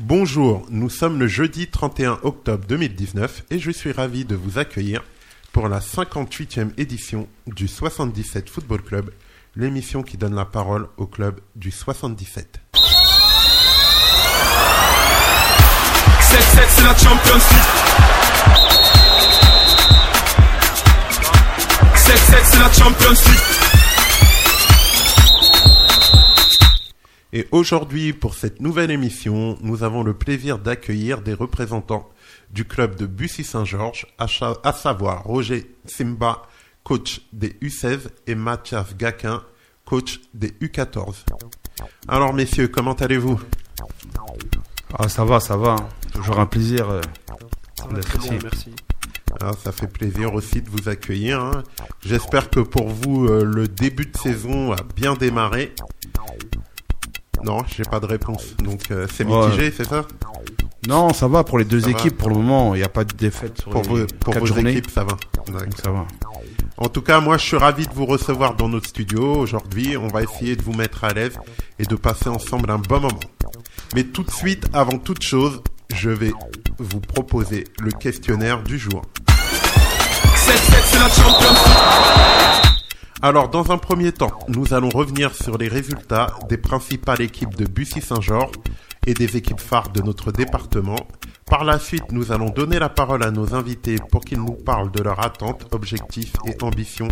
Bonjour, nous sommes le jeudi 31 octobre 2019 et je suis ravi de vous accueillir pour la 58e édition du 77 Football Club, l'émission qui donne la parole au club du 77. 7-7 c'est la Champions League 7-7 c'est la Champions League Et aujourd'hui, pour cette nouvelle émission, nous avons le plaisir d'accueillir des représentants du club de Bussy-Saint-Georges, à, savoir Roger Simba, coach des U16, et Mathias Gaquin, coach des U14. Alors messieurs, comment allez-vous? Ah, ça va, ça va. Toujours un plaisir euh, d'être ici. merci. Alors, Ça fait plaisir aussi de vous accueillir. hein. J'espère que pour vous, euh, le début de saison a bien démarré. Non, j'ai pas de réponse. Donc euh, c'est Ouais. mitigé, c'est ça Non, ça va pour les deux Ça va. équipes pour le moment. Il n'y a pas de défaite sur Pour, les vos, pour quatre vos journées. équipes, ça va. Donc ça va. En tout cas, moi, je suis ravi de vous recevoir dans notre studio aujourd'hui. On va essayer de vous mettre à l'aise et de passer ensemble un bon moment. Mais tout de suite, avant toute chose, je vais vous proposer le questionnaire du jour. 7-7 c'est la Champions League Alors, dans un premier temps, nous allons revenir sur les résultats des principales équipes de Bussy-Saint-Georges et des équipes phares de notre département. Par la suite, nous allons donner la parole à nos invités pour qu'ils nous parlent de leurs attentes, objectifs et ambitions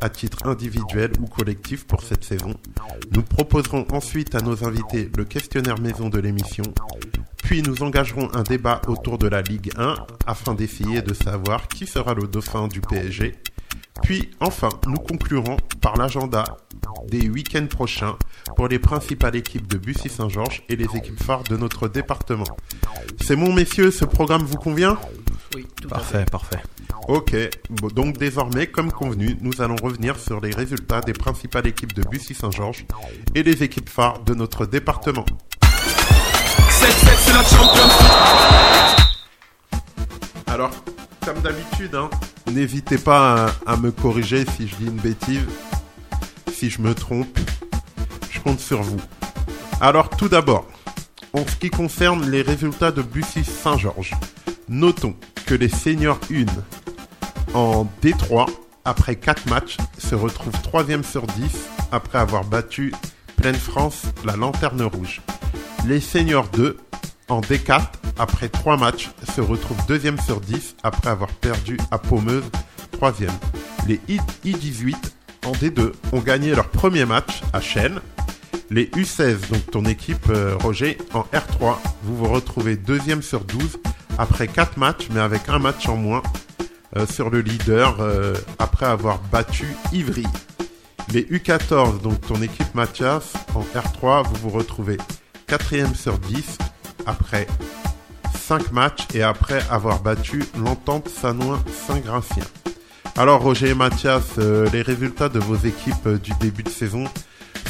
à titre individuel ou collectif pour cette saison. Nous proposerons ensuite à nos invités le questionnaire maison de l'émission. Puis nous engagerons un débat autour de la Ligue 1 afin d'essayer de savoir qui sera le dauphin du PSG. Puis enfin, nous conclurons par l'agenda des week-ends prochains pour les principales équipes de Bussy-Saint-Georges et les équipes phares de notre département. C'est bon messieurs, ce programme vous convient? Oui, tout à fait. Parfait, parfait. Ok, Bon, donc désormais, comme convenu, nous allons revenir sur les résultats des principales équipes de Bussy-Saint-Georges et les équipes phares de notre département. 7-7 c'est la Champions League Alors, comme d'habitude, hein, n'hésitez pas à, me corriger si je dis une bêtise, si je me trompe. Je compte sur vous. Alors, tout d'abord, en ce qui concerne les résultats de Bussy Saint-Georges, notons que les seniors 1 en D3, après 4 matchs, se retrouvent 3 sur 10 après avoir battu Pleine France, la Lanterne Rouge. Les seniors 2 en D4, après 3 matchs, se retrouvent 2 sur 10 après avoir perdu à Paumeuse, 3 Les I- I18 en D2 ont gagné leur premier match à Chênes. Les U16, donc ton équipe euh, Roger, en R3, vous vous retrouvez 2 sur 12 après 4 matchs, mais avec un match en moins euh, sur le leader euh, après avoir battu Ivry. Les U14, donc ton équipe Mathias, en R3, vous vous retrouvez 4 sur 10 après 5 matchs et après avoir battu l'entente Sanois Saint-Gratien. Alors Roger et Mathias, euh, les résultats de vos équipes euh, du début de saison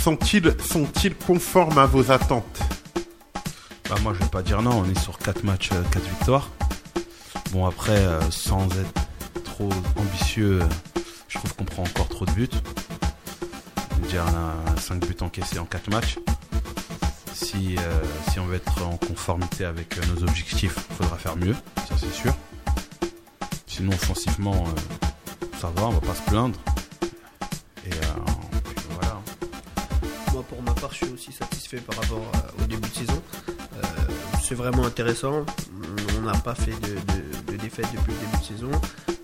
sont-ils sont-ils conformes à vos attentes? Bah, moi, je vais pas dire non. On est sur 4 matchs, 4 victoires. Bon, après, euh, sans être trop ambitieux, euh, je trouve qu'on prend encore trop de buts. Déjà, on a 5 buts encaissés en 4 matchs. Si, euh, si on veut être en conformité avec euh, nos objectifs, il faudra faire mieux, ça c'est sûr. Sinon, offensivement, euh, ça va, on va pas se plaindre. Et voilà. Moi, pour ma part, je suis aussi satisfait par rapport au début de saison. C'est vraiment intéressant. On n'a pas fait de, défaite depuis le début de saison.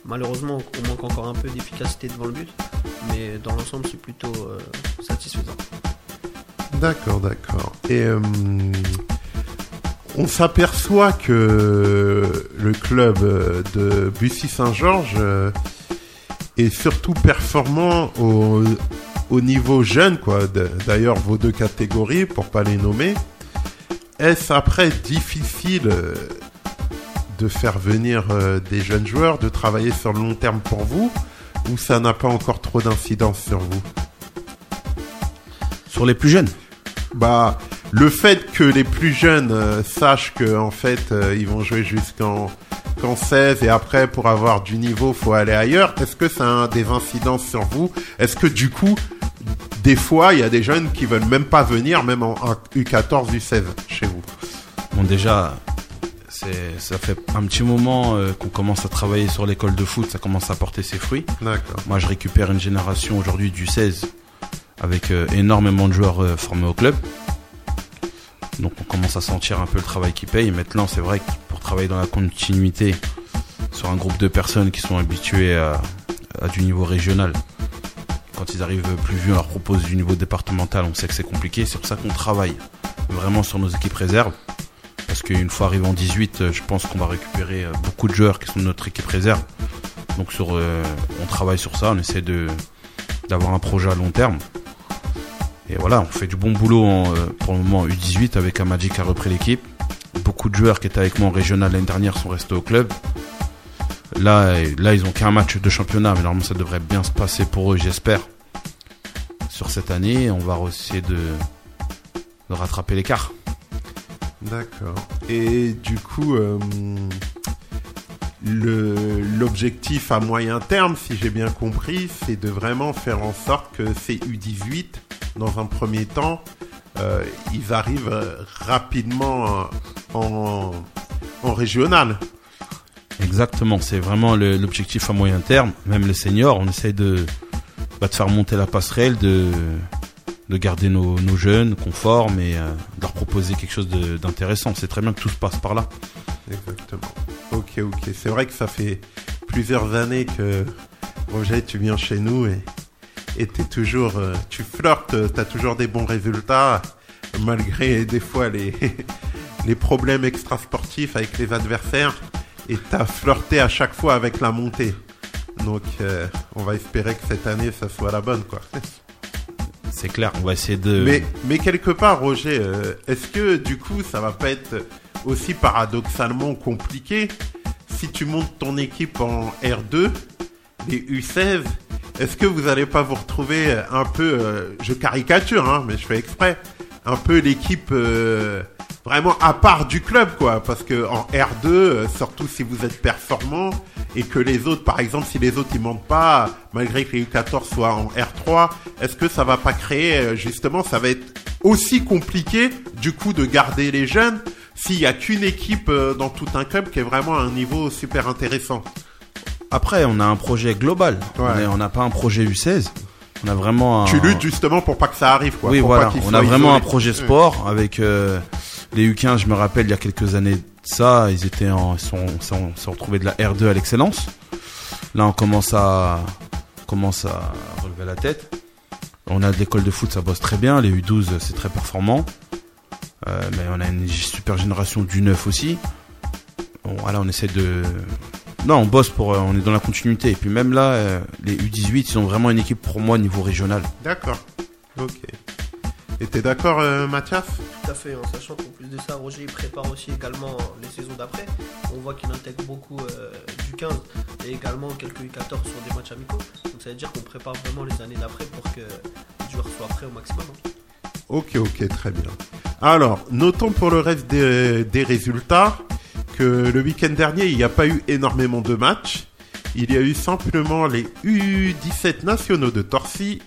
Malheureusement, on manque encore un peu d'efficacité devant le but. Mais dans l'ensemble, c'est plutôt satisfaisant. D'accord, d'accord. Et euh, on s'aperçoit que le club de Bussy-Saint-Georges euh, est surtout performant au, au niveau jeune, quoi. D'ailleurs, vos deux catégories, pour pas les nommer, est-ce après difficile euh, de faire venir des jeunes joueurs, de travailler sur le long terme pour vous, ou ça n'a pas encore trop d'incidence sur vous? Sur les plus jeunes, Bah, le fait que les plus jeunes euh, sachent que en fait euh, ils vont jouer jusqu'en qu'en 16 et après pour avoir du niveau faut aller ailleurs. Est-ce que ça a des incidences sur vous? Est-ce que du coup des fois il y a des jeunes qui veulent même pas venir même en, en U14 U16 chez vous? Bon, déjà, c'est, ça fait un petit moment euh, qu'on commence à travailler sur l'école de foot, ça commence à porter ses fruits. D'accord. Moi, je récupère une génération aujourd'hui du 16 avec euh, énormément de joueurs euh, formés au club. Donc, on commence à sentir un peu le travail qui paye. Maintenant, c'est vrai que pour travailler dans la continuité sur un groupe de personnes qui sont habituées à, du niveau régional, quand ils arrivent plus vieux, on leur propose du niveau départemental, on sait que c'est compliqué. C'est pour ça qu'on travaille vraiment sur nos équipes réserves. Parce qu'une fois arrivé en 18, euh, je pense qu'on va récupérer beaucoup de joueurs qui sont de notre équipe réserve. Donc on travaille sur ça, on essaie de d'avoir un projet à long terme. Et voilà, on fait du bon boulot euh, pour le moment U18 avec Amadji qui a repris l'équipe. Beaucoup de joueurs qui étaient avec moi en régional l'année dernière sont restés au club. Là, là ils ont qu'un match de championnat, mais normalement ça devrait bien se passer pour eux, j'espère. Sur cette année, on va essayer de, de rattraper l'écart. D'accord. Et du coup, euh, le l'objectif à moyen terme, si j'ai bien compris, c'est de vraiment faire en sorte que ces U18, dans un premier temps, euh, ils arrivent rapidement en, régional. Exactement, c'est vraiment l'objectif à moyen terme. Même les seniors, on essaye de, bah, de faire monter la passerelle, de, de garder nos, jeunes qu'on forme et euh, de leur proposer quelque chose d'intéressant. C'est très bien que tout se passe par là. Exactement. Ok, ok. C'est vrai que ça fait plusieurs années que Roger, tu viens chez nous et et t'es toujours, euh, tu flirtes, euh, t'as toujours des bons résultats malgré des fois les les problèmes extrasportifs avec les adversaires et t'as flirté à chaque fois avec la montée. Donc euh, on va espérer que cette année ça soit la bonne quoi. C'est clair, on va essayer de... Mais, mais quelque part, Roger, euh, est-ce que du coup, ça va pas être aussi paradoxalement compliqué. Si tu montes ton équipe en R2, les U16 Est-ce que vous allez pas vous retrouver un peu, euh, je caricature, hein, mais je fais exprès, un peu l'équipe euh, vraiment à part du club, quoi. Parce que en R2, euh, surtout si vous êtes performant et que les autres, par exemple, si les autres ils montent pas, malgré que les U14 soient en R3, est-ce que ça va pas créer justement, ça va être aussi compliqué du coup de garder les jeunes s'il y a qu'une équipe euh, dans tout un club qui est vraiment à un niveau super intéressant. Après, on a un projet global. Ouais. On n'a pas un projet U16. On a vraiment un... Tu luttes justement pour pas que ça arrive, quoi. oui, pour voilà. pas On a vraiment un projet sport avec euh, les U15. Je me rappelle, il y a quelques années de ça, ils étaient en, ils sont, sont, sont retrouvés de la R2 à l'excellence. Là, on commence à, commence à relever la tête. On a de l'école de foot, ça bosse très bien. Les U12, c'est très performant. Euh, mais on a une super génération du 9 aussi. Bon, voilà, on essaie de. Non, on bosse pour. euh, on est dans la continuité. Et puis même là, euh, les U18, ils ont vraiment une équipe pour moi au niveau régional. D'accord. Ok. Et t'es d'accord, euh, Mathias? Tout à fait, en sachant qu'en plus de ça, Roger il prépare aussi également les saisons d'après. On voit qu'il intègre beaucoup euh, du 15 et également quelques U14 sur des matchs amicaux. Donc ça veut dire qu'on prépare vraiment les années d'après pour que les joueurs soient prêts au maximum. hein. Ok, ok, très bien. Alors, notons pour le reste des, résultats que le week-end dernier, il n'y a pas eu énormément de matchs. Il y a eu simplement les U17 nationaux de Torcy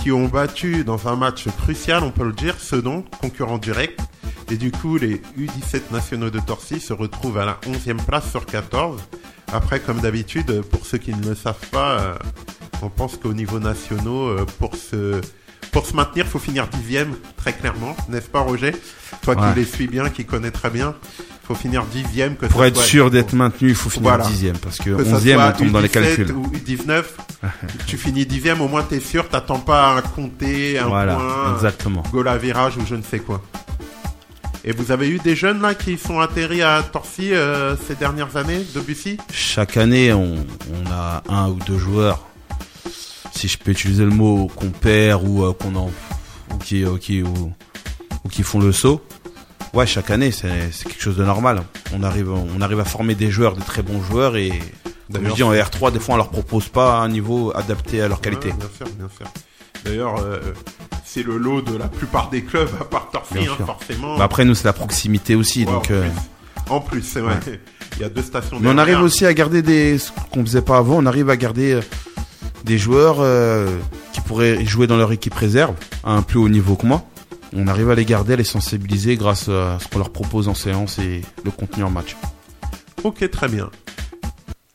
qui ont battu dans un match crucial, on peut le dire, Sedan, concurrent direct. Et du coup, les U17 nationaux de Torcy se retrouvent à la 11e place sur 14. Après, comme d'habitude, pour ceux qui ne le savent pas, euh, on pense qu'au niveau nationaux, euh, pour se pour se maintenir, faut finir dixième, très clairement, n'est-ce pas, Roger? Toi Ouais. qui les suis bien, qui connais très bien, faut finir dixième. Que Pour ça être soit- sûr d'être maintenu, il faut finir Voilà. dixième parce que que onzième, on tombe dans les U17 calculs. ou U19, tu finis dixième, au moins t'es sûr, t'attends pas à compter un Voilà, point, exactement. goal à virage ou je ne sais quoi. Et vous avez eu des jeunes là qui sont atterris à Torcy euh, ces dernières années, de Bussy Chaque année, on, on a un ou deux joueurs, si je peux utiliser le mot, qu'on perd ou euh, qu'on en, ou qui, ou qui, ou, ou qui font le saut. Ouais, chaque année, c'est quelque chose de normal. On arrive, on arrive à former des joueurs, des très bons joueurs et, comme je dis, en R3, des fois, on leur propose pas un niveau adapté à leur qualité. Ouais, bien sûr, bien sûr. D'ailleurs, euh, c'est le lot de la plupart des clubs, à part Torcy, hein, forcément. Bah, après, nous, c'est la proximité aussi, Ouais, donc. en, euh, plus. C'est vrai. Il y a deux stations. Mais on arrive aussi à garder des, ce qu'on faisait pas avant, on arrive à garder euh, des joueurs euh, qui pourraient jouer dans leur équipe réserve à un plus haut niveau que moi. on arrive à les garder, à les sensibiliser grâce à ce qu'on leur propose en séance et le contenu en match. Ok, très bien.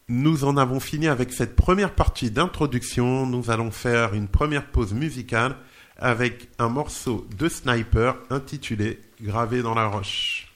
Nous en avons fini avec cette première partie d'introduction. Nous allons faire une première pause musicale avec un morceau de Sniper intitulé Gravé dans la roche.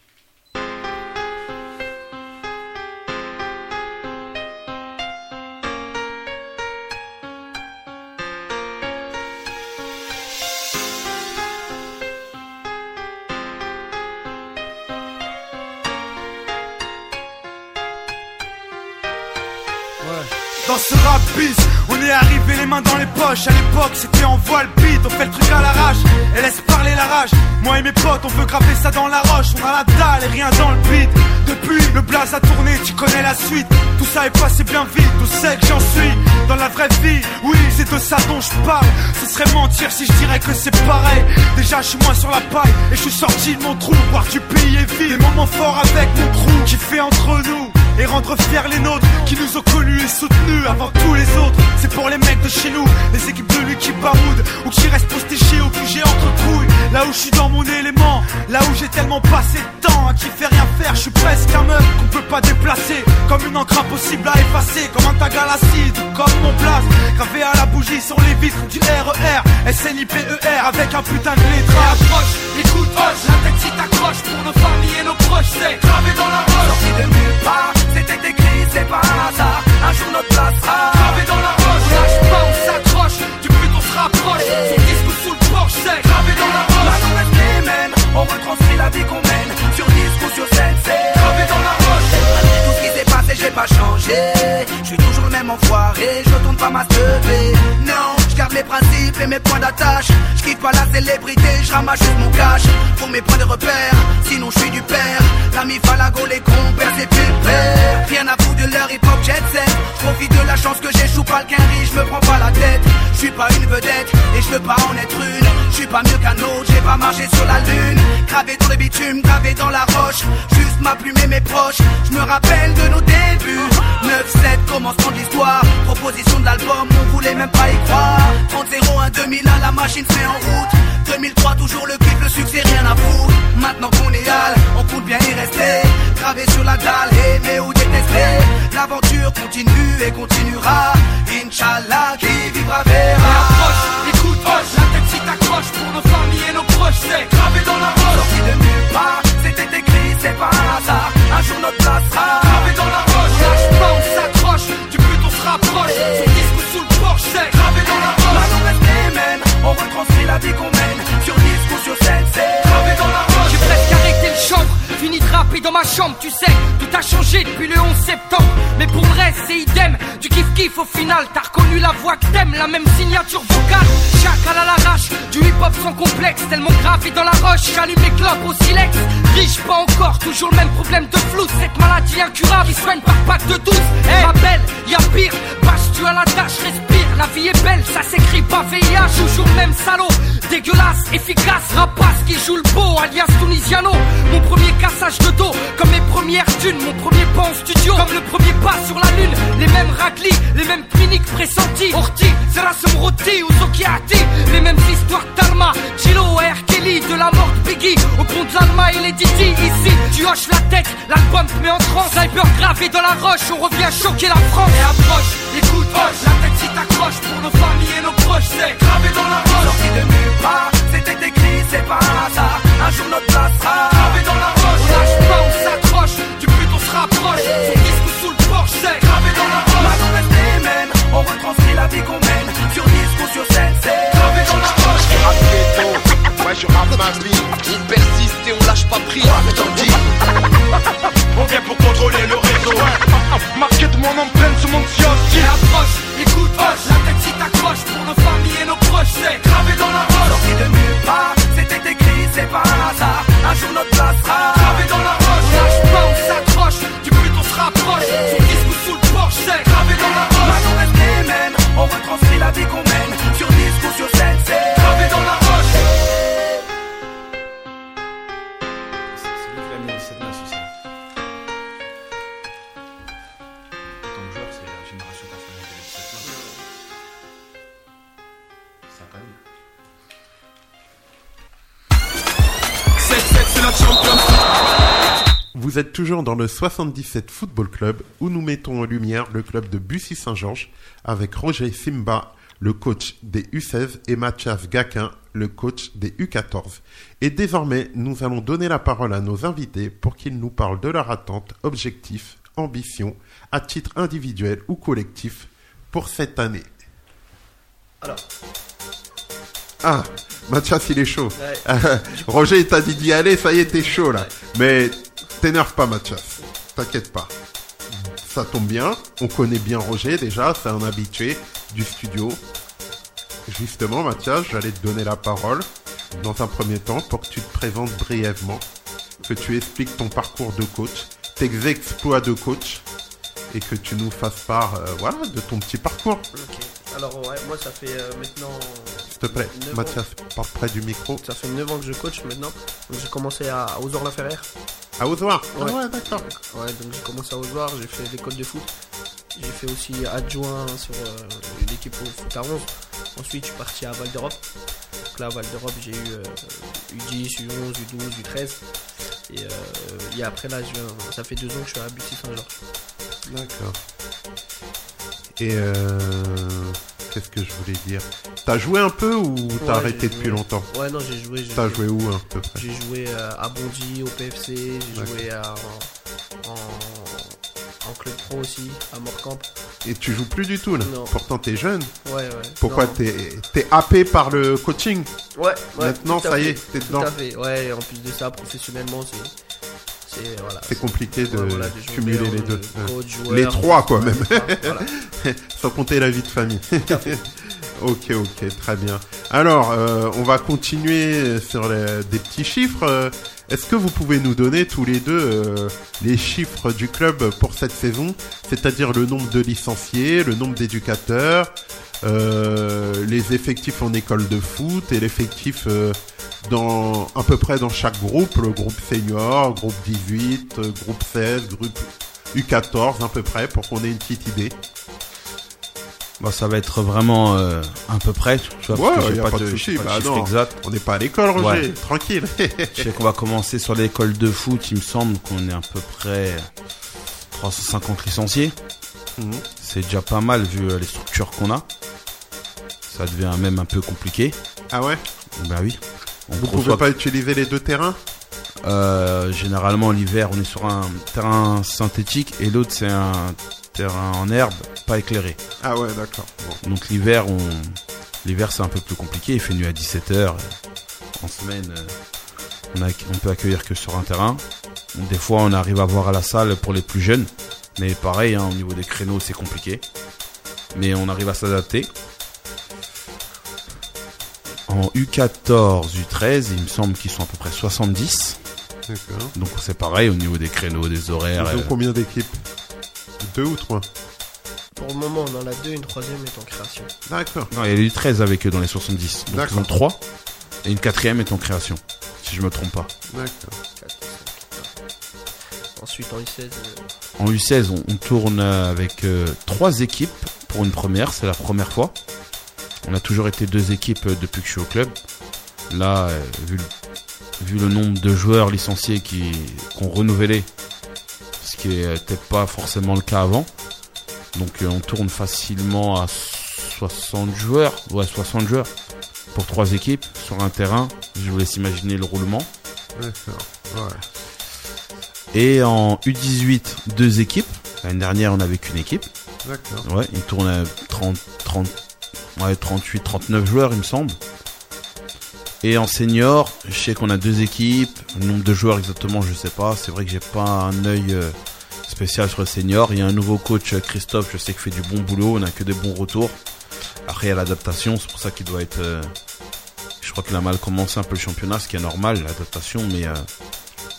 Mains dans les poches. À l'époque, c'était en voile beat, on fait le truc à l'arrache et laisse parler la rage. Moi et mes potes, on veut graver ça dans la roche. On a la dalle et rien dans le beat. Depuis, le blaze a tourné, tu connais la suite. Tout ça est passé bien vite, tout sait que j'en suis. Dans la vraie vie, oui, c'est de ça dont je parle. Ce serait mentir si je dirais que c'est pareil. Déjà, je suis moins sur la paille et je suis sorti de mon trou. Voir du pays est vide, des moments forts avec mon crew qui fait entre nous et rendre fiers les nôtres qui nous ont connus et soutenus avant tous les autres. C'est pour les mecs de chez nous, les équipes de lui qui baroudent ou qui restent postés chez au QG entre couilles. Là où je suis dans mon élément, là où j'ai tellement passé de temps à qui fait rien faire, je suis presque un meuf qu'on peut pas déplacer. Comme une encre impossible à effacer, comme un tag à l'acide, ou comme mon place. Gravé à la bougie sur les vitres du RER, SNIPER avec un putain de lettrage. Approche, écoute, hoche, la tête si t'accroche pour nos familles et nos proches, c'est gravé dans la roche. Sorti de nulle part, c'était écrit, c'est pas un hasard. Un jour notre place sera Gravé dans la roche, on lâche pas, on s'accroche, du but on se rapproche. Son disque sous le porche, c'est gravé dans la roche. Reste les mêmes, on retranscrit la vie qu'on mène. Sur disque ou sur scène, c'est Gravé dans la roche. Malgré tout ce qui s'est passé, j'ai pas changé. Je suis toujours le même enfoiré, je retourne pas ma teubée. Non, garde mes principes et mes points d'attache. Je quitte pas la célébrité, je ramasse juste mon cash. Pour mes points de repère, sinon je suis du père. L'ami Falago, les compères, c'est pépère. Rien à foutre de leur hip hop jet set. Profite de la chance que j'échoue pas le quinri, je me prends pas la tête. Je suis pas une vedette et je veux pas en être une. Je suis pas mieux qu'un autre, j'ai pas marché sur la lune. Gravé dans le bitume, gravé dans la roche. Juste ma plume et mes proches. Je me rappelle de nos débuts. 9-7, commencement de l'histoire. Proposition de l'album, on voulait même pas y croire. 30-01, 2001, la machine met en route. 2003, toujours le kiff, le succès, rien à foutre. Maintenant qu'on est hal, on compte bien y rester. Gravé sur la dalle, aimer ou détester? L'aventure continue et continuera. Inch'Allah, qui vivra verra. Approche, écoute, hoche, la tête si t'accroche pour nos familles et nos proches, c'est gravé dans la roche. Sorti de nulle part, c'était écrit, c'est pas un hasard. Un jour notre place. Gravé dans la roche, lâche pas, on s'accroche, du but on se rapproche. Son disque sous le porche, c'est gravé dans la roche. Maintenant reste les mêmes, on retranscrit la vie qu'on mène. Sur disque ou sur scène, c'est Gravé dans la roche. J'ai presque arrêté le chambre, fini de rapper dans ma chambre, tu sais, tout a changé depuis le 11 septembre. Mais pour le reste, c'est idem, du kiff kiff au final, t'as reconnu la voix que t'aimes, la même signature vocale. Chacal à l'arrache, du hip hop sans complexe, tellement gravé dans la roche, j'allume les clopes au silex. Riche, pas encore, toujours le même problème de flou, cette maladie incurable qui soigne par pack de 12. Eh, ma belle, y'a pire, bâche tu à la tâche, respire, la vie est belle, ça s'écrit pas VIH, toujours le même salaud, dégueulasse, efficace, rapace qui joue le beau, alias Tunisiano. Mon premier cassage de dos, comme mes premières thunes, mon premier pas en studio, comme le premier pas sur la lune. Les mêmes raclis, les mêmes cliniques pressentis. Orti, Serasum Roti ou Zokiati, les mêmes histoires d'Alma, Chilo, R. Kelly, de la mort de Biggie, au pont de l'Alma et les Didi. Ici, tu hoches la tête, l'album te met en transe. Sniper gravé dans la roche, on revient choquer la France. Et approche, écoute, hoche, la tête si t'accroche pour nos familles et nos proches, c'est gravé dans la roche. sorti de nulle part, c'était écrit, c'est pas un hasard. Un jour notre place sera. Gravé dans la roche, on lâche pas, on s'accroche, du but on se rapproche. Son disque sous le porche, c'est Vous êtes toujours dans le 77 Football Club où nous mettons en lumière le club de Bussy-Saint-Georges avec Roger Simba, le coach des U16 et Mathias Gaquin, le coach des U14. Et désormais, nous allons donner la parole à nos invités pour qu'ils nous parlent de leurs attentes, objectifs, ambitions, à titre individuel ou collectif pour cette année. Alors, Ah, Mathias, il est chaud. ouais, Roger, il t'a dit d'y aller, ça y est, t'es chaud là. Ouais. Mais t'énerve pas, Mathias. T'inquiète pas. Ça tombe bien. On connaît bien Roger déjà, c'est un habitué du studio. Justement, Mathias, j'allais te donner la parole dans un premier temps pour que tu te présentes brièvement, que tu expliques ton parcours de coach, tes exploits de coach et que tu nous fasses part, euh, voilà, de ton petit parcours. Alors, ouais, moi, ça fait euh, maintenant. S'il te plaît, Mathias, parle près du micro. Ça fait 9 ans que je coach maintenant. Donc, j'ai commencé à, à Ozor-la-Ferrière. À Ozoir. Ah Ouais. ouais, d'accord. Ouais, donc j'ai commencé à Ozoir, j'ai fait l'école de foot. J'ai fait aussi adjoint sur euh, l'équipe au foot à 11. Ensuite, je suis parti à Val d'Europe. Donc là, à Val d'Europe, j'ai eu euh, U10, U11, U12, U13. Et, euh, et après, là, je viens- ça fait deux ans que je suis à Bussy Saint-Georges. D'accord. Et euh, qu'est-ce que je voulais dire T'as joué un peu ou t'as Ouais, arrêté depuis joué. longtemps Ouais, non, j'ai joué. T'as joué où à peu près J'ai joué euh, à Bondy, au PFC, j'ai joué à- en, en, en club pro aussi, à Morcamp. Et tu joues plus du tout là Non. Pourtant t'es jeune. Ouais, ouais. Pourquoi t'es happé par le coaching Ouais, ouais. Maintenant, tout ça y est, t'es Tout dedans. à fait, ouais. et En plus de ça, professionnellement, c'est. C'est voilà. C'est compliqué de Ouais, voilà, cumuler les deux. Euh, Les trois quoi même. voilà. Sans compter la vie de famille. ok, ok, très bien. Alors, euh, on va continuer sur les- des petits chiffres. Euh, Est-ce que vous pouvez nous donner tous les deux euh, les chiffres du club pour cette saison, c'est-à-dire le nombre de licenciés, le nombre d'éducateurs, euh, les effectifs en école de foot et l'effectif euh, dans à peu près dans chaque groupe, le groupe senior, groupe 18, euh, groupe 16, groupe U14 à peu près pour qu'on ait une petite idée. Bah, ça va être vraiment euh, à peu près. Tu vois, Ouais, parce que y j'ai a pas de souci, j'ai pas bah chiffre non. exact. On n'est pas à l'école, Roger. Ouais. Tranquille. Je sais qu'on va commencer sur l'école de foot. Il me semble qu'on est à peu près 350 licenciés. Mhm. C'est déjà pas mal vu euh, les structures qu'on a. Ça devient même un peu compliqué. ah ouais? Bah oui. On Vous reçoit- pouvez pas utiliser les deux terrains? Euh, généralement l'hiver on est sur un terrain synthétique et l'autre c'est un terrain en herbe pas éclairé. Ah ouais, d'accord. Bon. Donc l'hiver on l'hiver c'est un peu plus compliqué, il fait nuit à 17h. En semaine euh, on, a- on peut accueillir que sur un terrain. Des fois on arrive à voir à la salle pour les plus jeunes, mais pareil hein, au niveau des créneaux c'est compliqué. Mais on arrive à s'adapter. En U14, U13, il me semble qu'ils sont à peu près 70. D'accord. Donc c'est pareil au niveau des créneaux, des horaires. Ils ont euh, combien d'équipes? Deux ou trois? Pour le moment, on en a deux, une troisième est en création. D'accord. Non, il y a eu 13 avec eux dans les 70. Donc D'accord. ils ont 3. Et une quatrième est en création. Si je me trompe pas. D'accord. 4, 5, Ensuite, en I16, euh, En U16, on, tourne avec euh, trois équipes pour une première. C'est la première fois. On a toujours été deux équipes euh, depuis que je suis au club. Là, euh, vu, le, nombre de joueurs licenciés qui ont renouvelé, ce qui n'était pas forcément le cas avant. Donc on tourne facilement à 60 joueurs. Ouais, 60 joueurs pour trois équipes sur un terrain. Je vous laisse imaginer le roulement. Et en U18, deux équipes. L'année dernière, on n'avait qu'une équipe. D'accord. Ouais, il tourne à 30, 30, ouais, 38, 39 joueurs, il me semble. Et en senior, je sais qu'on a deux équipes. Le nombre de joueurs exactement, je sais pas. C'est vrai que j'ai pas un œil euh, spécial sur le senior. Il y a un nouveau coach, euh, Christophe, je sais qu'il fait du bon boulot. On a que des bons retours. Après, il y a l'adaptation. C'est pour ça qu'il doit être. euh, je crois qu'il a mal commencé un peu le championnat, ce qui est normal, l'adaptation. Mais euh,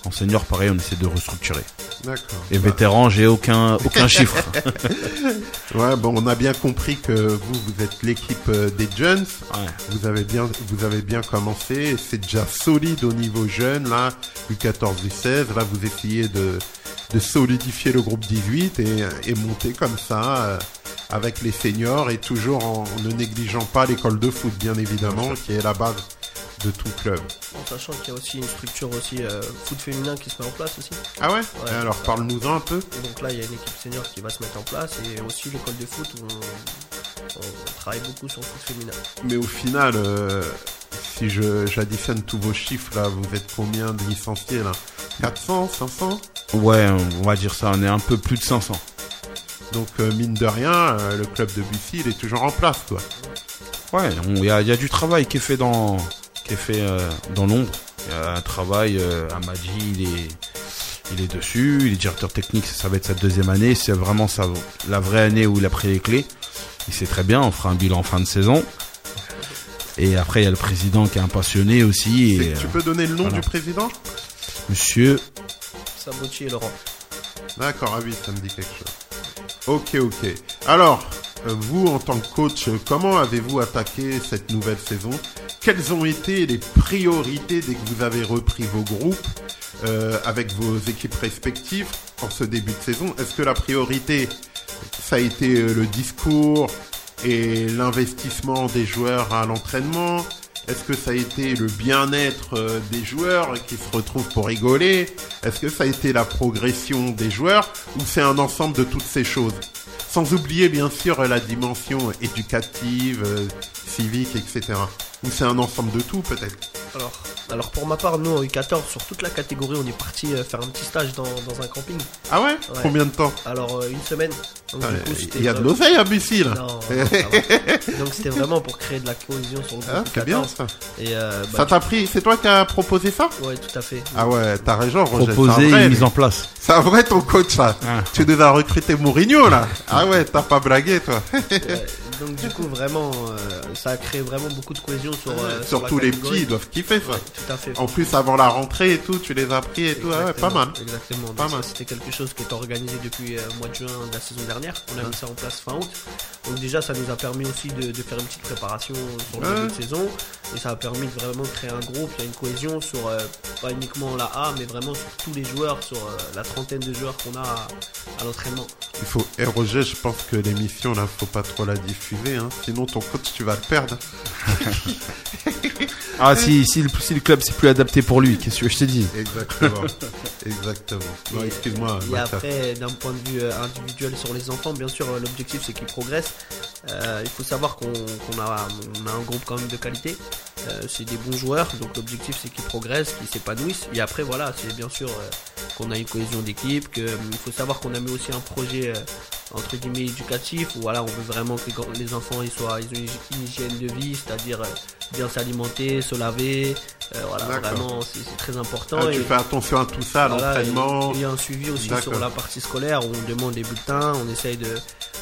en senior, pareil, on essaie de restructurer. D'accord. Et vétéran, j'ai aucun, aucun chiffre. Ouais, bon, on a bien compris que vous, vous êtes l'équipe euh, des jeunes. Ouais. Vous avez bien, vous avez bien commencé. C'est déjà solide au niveau jeune, là. U14, U16. Là, vous essayez de, de solidifier le groupe 18 et, et monter comme ça, euh, avec les seniors et toujours en ne négligeant pas l'école de foot, bien évidemment, qui est la base de ton club. En sachant qu'il y a aussi une structure aussi euh, foot féminin qui se met en place aussi. Ah ouais, Ouais. Alors parle-nous-en un peu. Et donc là, il y a une équipe senior qui va se mettre en place et aussi l'école de foot où on, on travaille beaucoup sur le foot féminin. Mais au final, euh, si je j'additionne tous vos chiffres là, vous êtes combien de licenciés là? 400, 500 Ouais, on va dire ça, on est un peu plus de 500. Donc euh, mine de rien, euh, le club de Bussy, il est toujours en place quoi. Ouais, y il y a du travail qui est fait dans, qui est fait euh, dans l'ombre. Il y a un travail. Euh, Amadji, il est, il est dessus. Il est directeur technique. Ça va être sa deuxième année. C'est vraiment sa, la vraie année où il a pris les clés. Il sait très bien. On fera un bilan en fin de saison. Et après, il y a le président qui est un passionné aussi. Et, tu euh, peux donner le nom voilà. du président? Monsieur, Sabotier Laurent. D'accord, ah oui, ça me dit quelque chose. Ok, ok. Alors, euh, vous, en tant que coach, euh, comment avez-vous attaqué cette nouvelle saison? Quelles ont été les priorités dès que vous avez repris vos groupes euh, avec vos équipes respectives en ce début de saison? Est-ce que la priorité, ça a été euh, le discours et l'investissement des joueurs à l'entraînement? Est-ce que ça a été le bien-être euh, des joueurs qui se retrouvent pour rigoler? Est-ce que ça a été la progression des joueurs? Ou c'est un ensemble de toutes ces choses? Sans oublier bien sûr la dimension éducative, euh, civique, etc. Ou c'est un ensemble de tout peut-être Alors, alors pour ma part, nous en U14, sur toute la catégorie, on est parti euh, faire un petit stage dans, dans un camping. Ah ouais, Ouais. Combien de temps? Alors euh, une semaine. Donc, Ah, du coup, c'était Il y a de l'oseille à Bussy là Non, non, ça. Donc c'était vraiment pour créer de la cohésion sur le Ah, groupe c'est bien U14. ça. Et euh, bah, Ça t'a pris, c'est toi qui as proposé ça? Ouais, tout à fait. Ah ouais, t'as raison, Roger. proposé c'est un vrai, et mise en place. C'est un vrai ton coach là. Ah. Tu nous as recruté Mourinho là. Ah ouais, t'as pas blagué toi. Ouais, donc du coup, vraiment, euh, ça a créé vraiment beaucoup de cohésion sur, euh, sur Surtout les petits, ils doivent kiffer ça. Ouais, tout à fait. En plus, avant la rentrée et tout, tu les as pris et tout. Ah ouais, pas mal. Exactement. Pas Donc mal. C'était quelque chose qui était organisé depuis euh, le mois de juin de la saison dernière. On a mis ça en place fin août. Donc déjà, ça nous a permis aussi de, de faire une petite préparation sur le début de saison. Et ça a permis de vraiment créer un groupe. Il y a une cohésion sur euh, pas uniquement la A, mais vraiment sur tous les joueurs, sur euh, la trentaine de joueurs qu'on a à, à l'entraînement. Il faut. Et Roger, je pense que l'émission là, faut pas trop la diffuser, hein. Sinon ton coach, tu vas le perdre. Ah, si, si, le, si le club c'est plus adapté pour lui, qu'est-ce que je te dis? Exactement. Exactement. Non, excuse-moi. Et après, d'un point de vue euh, individuel sur les enfants, bien sûr, euh, l'objectif c'est qu'ils progressent. Euh, il faut savoir qu'on qu'on a, on a un groupe quand même de qualité. Euh, c'est des bons joueurs, donc l'objectif c'est qu'ils progressent, qu'ils s'épanouissent. Et après, voilà, c'est bien sûr euh, qu'on a une cohésion d'équipe. que, euh, Il faut savoir qu'on a mis aussi un projet euh, entre guillemets éducatif où voilà, on veut vraiment que les enfants ils soient, ils ont une hygiène de vie, c'est-à-dire bien s'alimenter, se laver. Euh, voilà, vraiment, c'est très important. Ah, Et- tu fais attention à tout ça, à l'entraînement. Il y a un suivi aussi sur la partie scolaire où on demande les bulletins, on essaye de,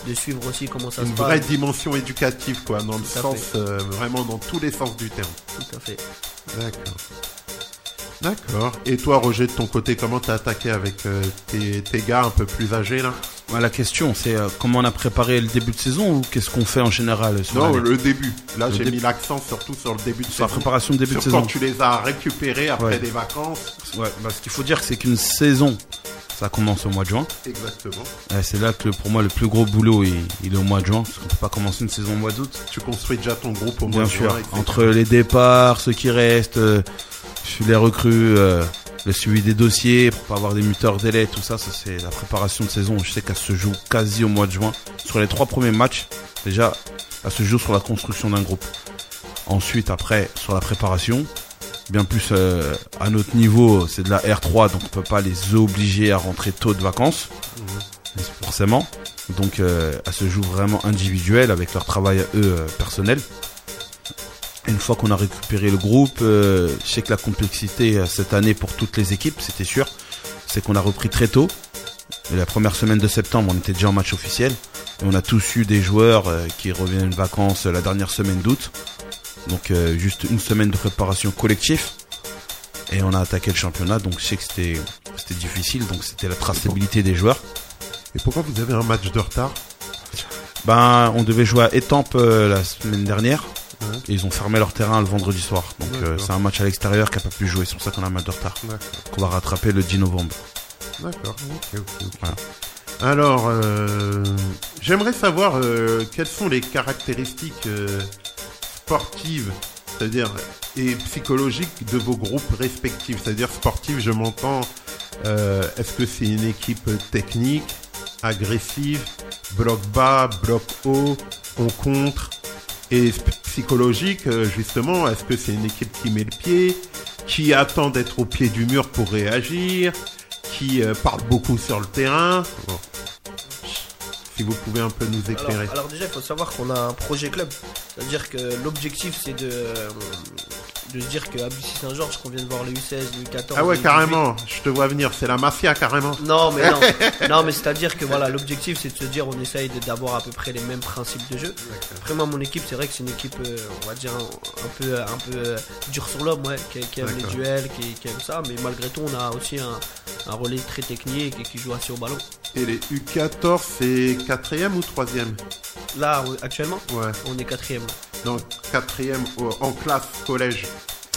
de suivre aussi comment ça Une se passe. vraie dimension éducative, quoi, dans le Tout sens, euh, vraiment dans tous les sens du terme. Tout à fait. D'accord. D'accord. Et toi, Roger, de ton côté, comment t'as attaqué avec euh, tes, tes gars un peu plus âgés là? Bah, La question, c'est euh, comment on a préparé le début de saison ou qu'est-ce qu'on fait en général sur Non, le début. Là, j'ai mis l'accent surtout sur le début de Sur la saison. préparation de début Sur de saison. quand tu les as récupérés après Ouais. des vacances. Ouais, bah, ce qu'il faut dire, c'est qu'une saison, ça commence au mois de juin. Exactement. C'est là que pour moi le plus gros boulot il, il est au mois de juin, parce qu'on peut pas commencer une saison au mois d'août. Tu construis déjà ton groupe au mois Bien de sûr, juin, etc. entre les départs, ceux qui restent, euh, les recrues, euh, le suivi des dossiers pour pas avoir des muteurs délais, tout ça, ça c'est la préparation de saison. Je sais qu'elle se joue quasi au mois de juin. Sur les trois premiers matchs, déjà, elle se joue sur la construction d'un groupe. Ensuite, après, sur la préparation, bien plus euh, à notre niveau, c'est de la R3, donc on peut pas les obliger à rentrer tôt de vacances, forcément. Donc, euh, elle se joue vraiment individuelle avec leur travail à eux personnel. Une fois qu'on a récupéré le groupe, euh, je sais que la complexité euh, cette année pour toutes les équipes, c'était sûr, c'est qu'on a repris très tôt. Et la première semaine de septembre, on était déjà en match officiel. Et on a tous eu des joueurs euh, qui reviennent de vacances la dernière semaine d'août. Donc euh, juste une semaine de préparation collective. Et on a attaqué le championnat, donc je sais que c'était c'était difficile, donc c'était la traçabilité des joueurs. Et pourquoi vous avez un match de retard? Ben, on devait jouer à Étampes la semaine dernière. Ouais. Et ils ont fermé leur terrain le vendredi soir. Donc euh, c'est un match à l'extérieur qui a pas pu jouer. C'est pour ça qu'on a un match de retard. Qu'on va rattraper le 10 novembre. D'accord. Ok, ok. Voilà. Alors, euh, j'aimerais savoir euh, quelles sont les caractéristiques sportives c'est-à-dire et psychologique de vos groupes respectifs, c'est-à-dire sportif, je m'entends. Est-ce que c'est une équipe technique, agressive, bloc bas, bloc haut, on contre et psychologique, euh, justement, est-ce que c'est une équipe qui met le pied, qui attend d'être au pied du mur pour réagir, qui euh, parle beaucoup sur le terrain? Bon. Si vous pouvez un peu nous Alors, éclairer. alors déjà, il faut savoir qu'on a un projet club. C'est-à-dire que l'objectif, c'est de, de se dire qu'à Bussy-Saint-Georges, qu'on vient de voir le U16, le U14... ah ouais, le U18, carrément, je te vois venir, c'est la mafia carrément. Non, mais non. non, mais c'est-à-dire que voilà, l'objectif, c'est de se dire, on essaye d'avoir à peu près les mêmes principes de jeu. Après, moi, mon équipe, c'est vrai que c'est une équipe, euh, on va dire, un, peu, un peu euh, dure sur l'homme, ouais, qui, qui aime les duels, qui, qui aime ça. Mais malgré tout, on a aussi un, un relais très technique et qui joue assez au ballon. Et les U14, c'est quatrième ou troisième? Là, on- actuellement, Ouais, on est quatrième. Donc quatrième en classe collège.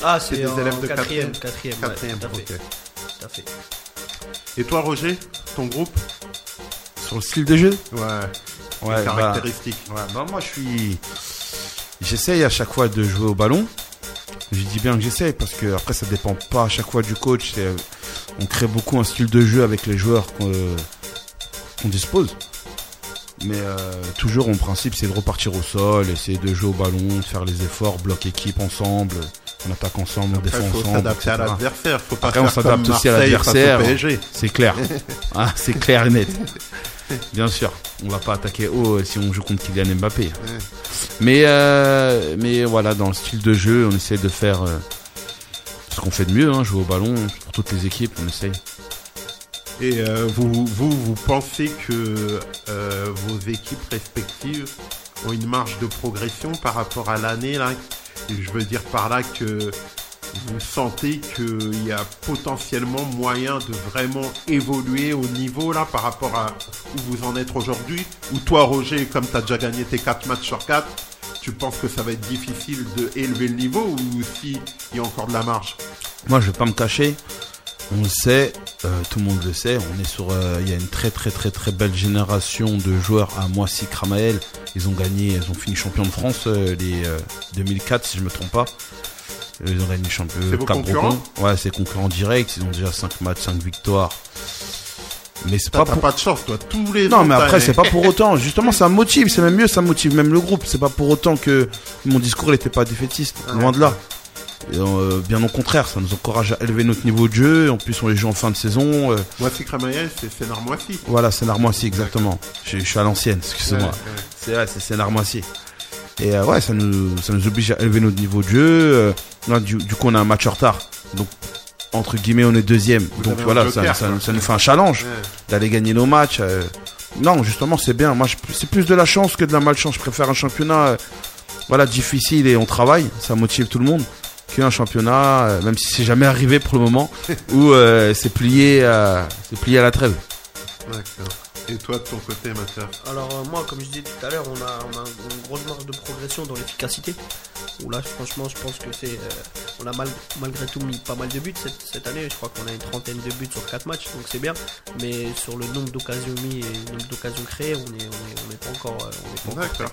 Ah, C'est des élèves de quatrième, quatrième. quatrième, ouais, Quatrième, tout à fait, ok. tout à fait. Et toi, Roger, ton groupe? Sur le style de jeu Ouais, Ouais, les bah, caractéristiques. Ouais, bah moi je suis. J'essaye à chaque fois de jouer au ballon. Je dis bien que j'essaye parce que après ça dépend pas à chaque fois du coach. c'est- On crée beaucoup un style de jeu avec les joueurs qu'on qu'on dispose. Mais euh, toujours en principe c'est de repartir au sol, essayer de jouer au ballon, de faire les efforts, bloc équipe ensemble, on attaque ensemble, on défend faut ensemble. s'adapter à l'adversaire. Faut pas Après, on faire s'adapte comme aussi à l'adversaire. C'est clair. Ah, c'est clair et net. Bien sûr, on va pas attaquer haut euh, si on joue contre Kylian Mbappé. Mais euh, mais voilà, dans le style de jeu, on essaie de faire euh, ce qu'on fait de mieux, hein, jouer au ballon pour toutes les équipes, on essaye. Et euh, vous, vous, pensez que euh, vos équipes respectives ont une marge de progression par rapport à l'année là? Et je veux dire par là que vous sentez qu'il y a potentiellement moyen de vraiment évoluer au niveau là par rapport à où vous en êtes aujourd'hui? Ou toi Roger, comme tu as déjà gagné tes 4 matchs sur 4, tu penses que ça va être difficile de élever le niveau ou si il y a encore de la marge? Moi, je vais pas me cacher. On le sait, euh, tout le monde le sait. On est sur, euh, il y a une très très très très belle génération de joueurs à Moissy, Cramaël. Ils ont gagné, ils ont fini champion de France euh, les euh, 2004 si je me trompe pas. Ils ont gagné champion. C'est vos concurrents Ouais, c'est concurrents directs. Ils ont déjà 5 matchs, 5 victoires. Mais c'est pas t'as pour... pas de chance toi, tous les Non, mais après, c'est pas pour autant. Justement, ça motive. C'est même mieux, ça motive même le groupe. C'est pas pour autant que mon discours n'était pas défaitiste. Loin de là. Et, euh, bien au contraire, ça nous encourage à élever notre niveau de jeu. En plus, on les joue en fin de saison. Euh, Moissy Cramaël, c'est Sénard Moissy. voilà, c'est Narmoissy, exactement. Je, je suis à l'ancienne, excusez-moi. Ouais, ouais. C'est vrai, c'est. Et euh, ouais, ça nous, ça nous oblige à élever notre niveau de jeu. Là, du, du coup, on a un match en retard. Donc, entre guillemets, on est deuxième. Donc voilà, joker, ça, ça- quoi. ça nous fait un challenge Ouais. d'aller gagner nos matchs. Non, justement, c'est bien. Moi, c'est plus de la chance que de la malchance. Je préfère un championnat euh, voilà, difficile et on travaille. Ça motive tout le monde. Qu'un championnat, euh, même si c'est jamais arrivé pour le moment, où euh, c'est plié, à- c'est plié à la trêve. D'accord. Et toi, de ton côté, Mathias Alors euh, moi, comme je disais tout à l'heure, on a, on a une grosse marge de progression dans l'efficacité. Où là, franchement, je pense que c'est, euh, on a mal- malgré tout mis pas mal de buts cette, cette année. Je crois qu'on a une trentaine de buts sur 4 matchs, donc c'est bien. Mais sur le nombre d'occasions mis et le nombre d'occasions créées, on est, on est, on est pas encore, euh, on est pas encore D'accord.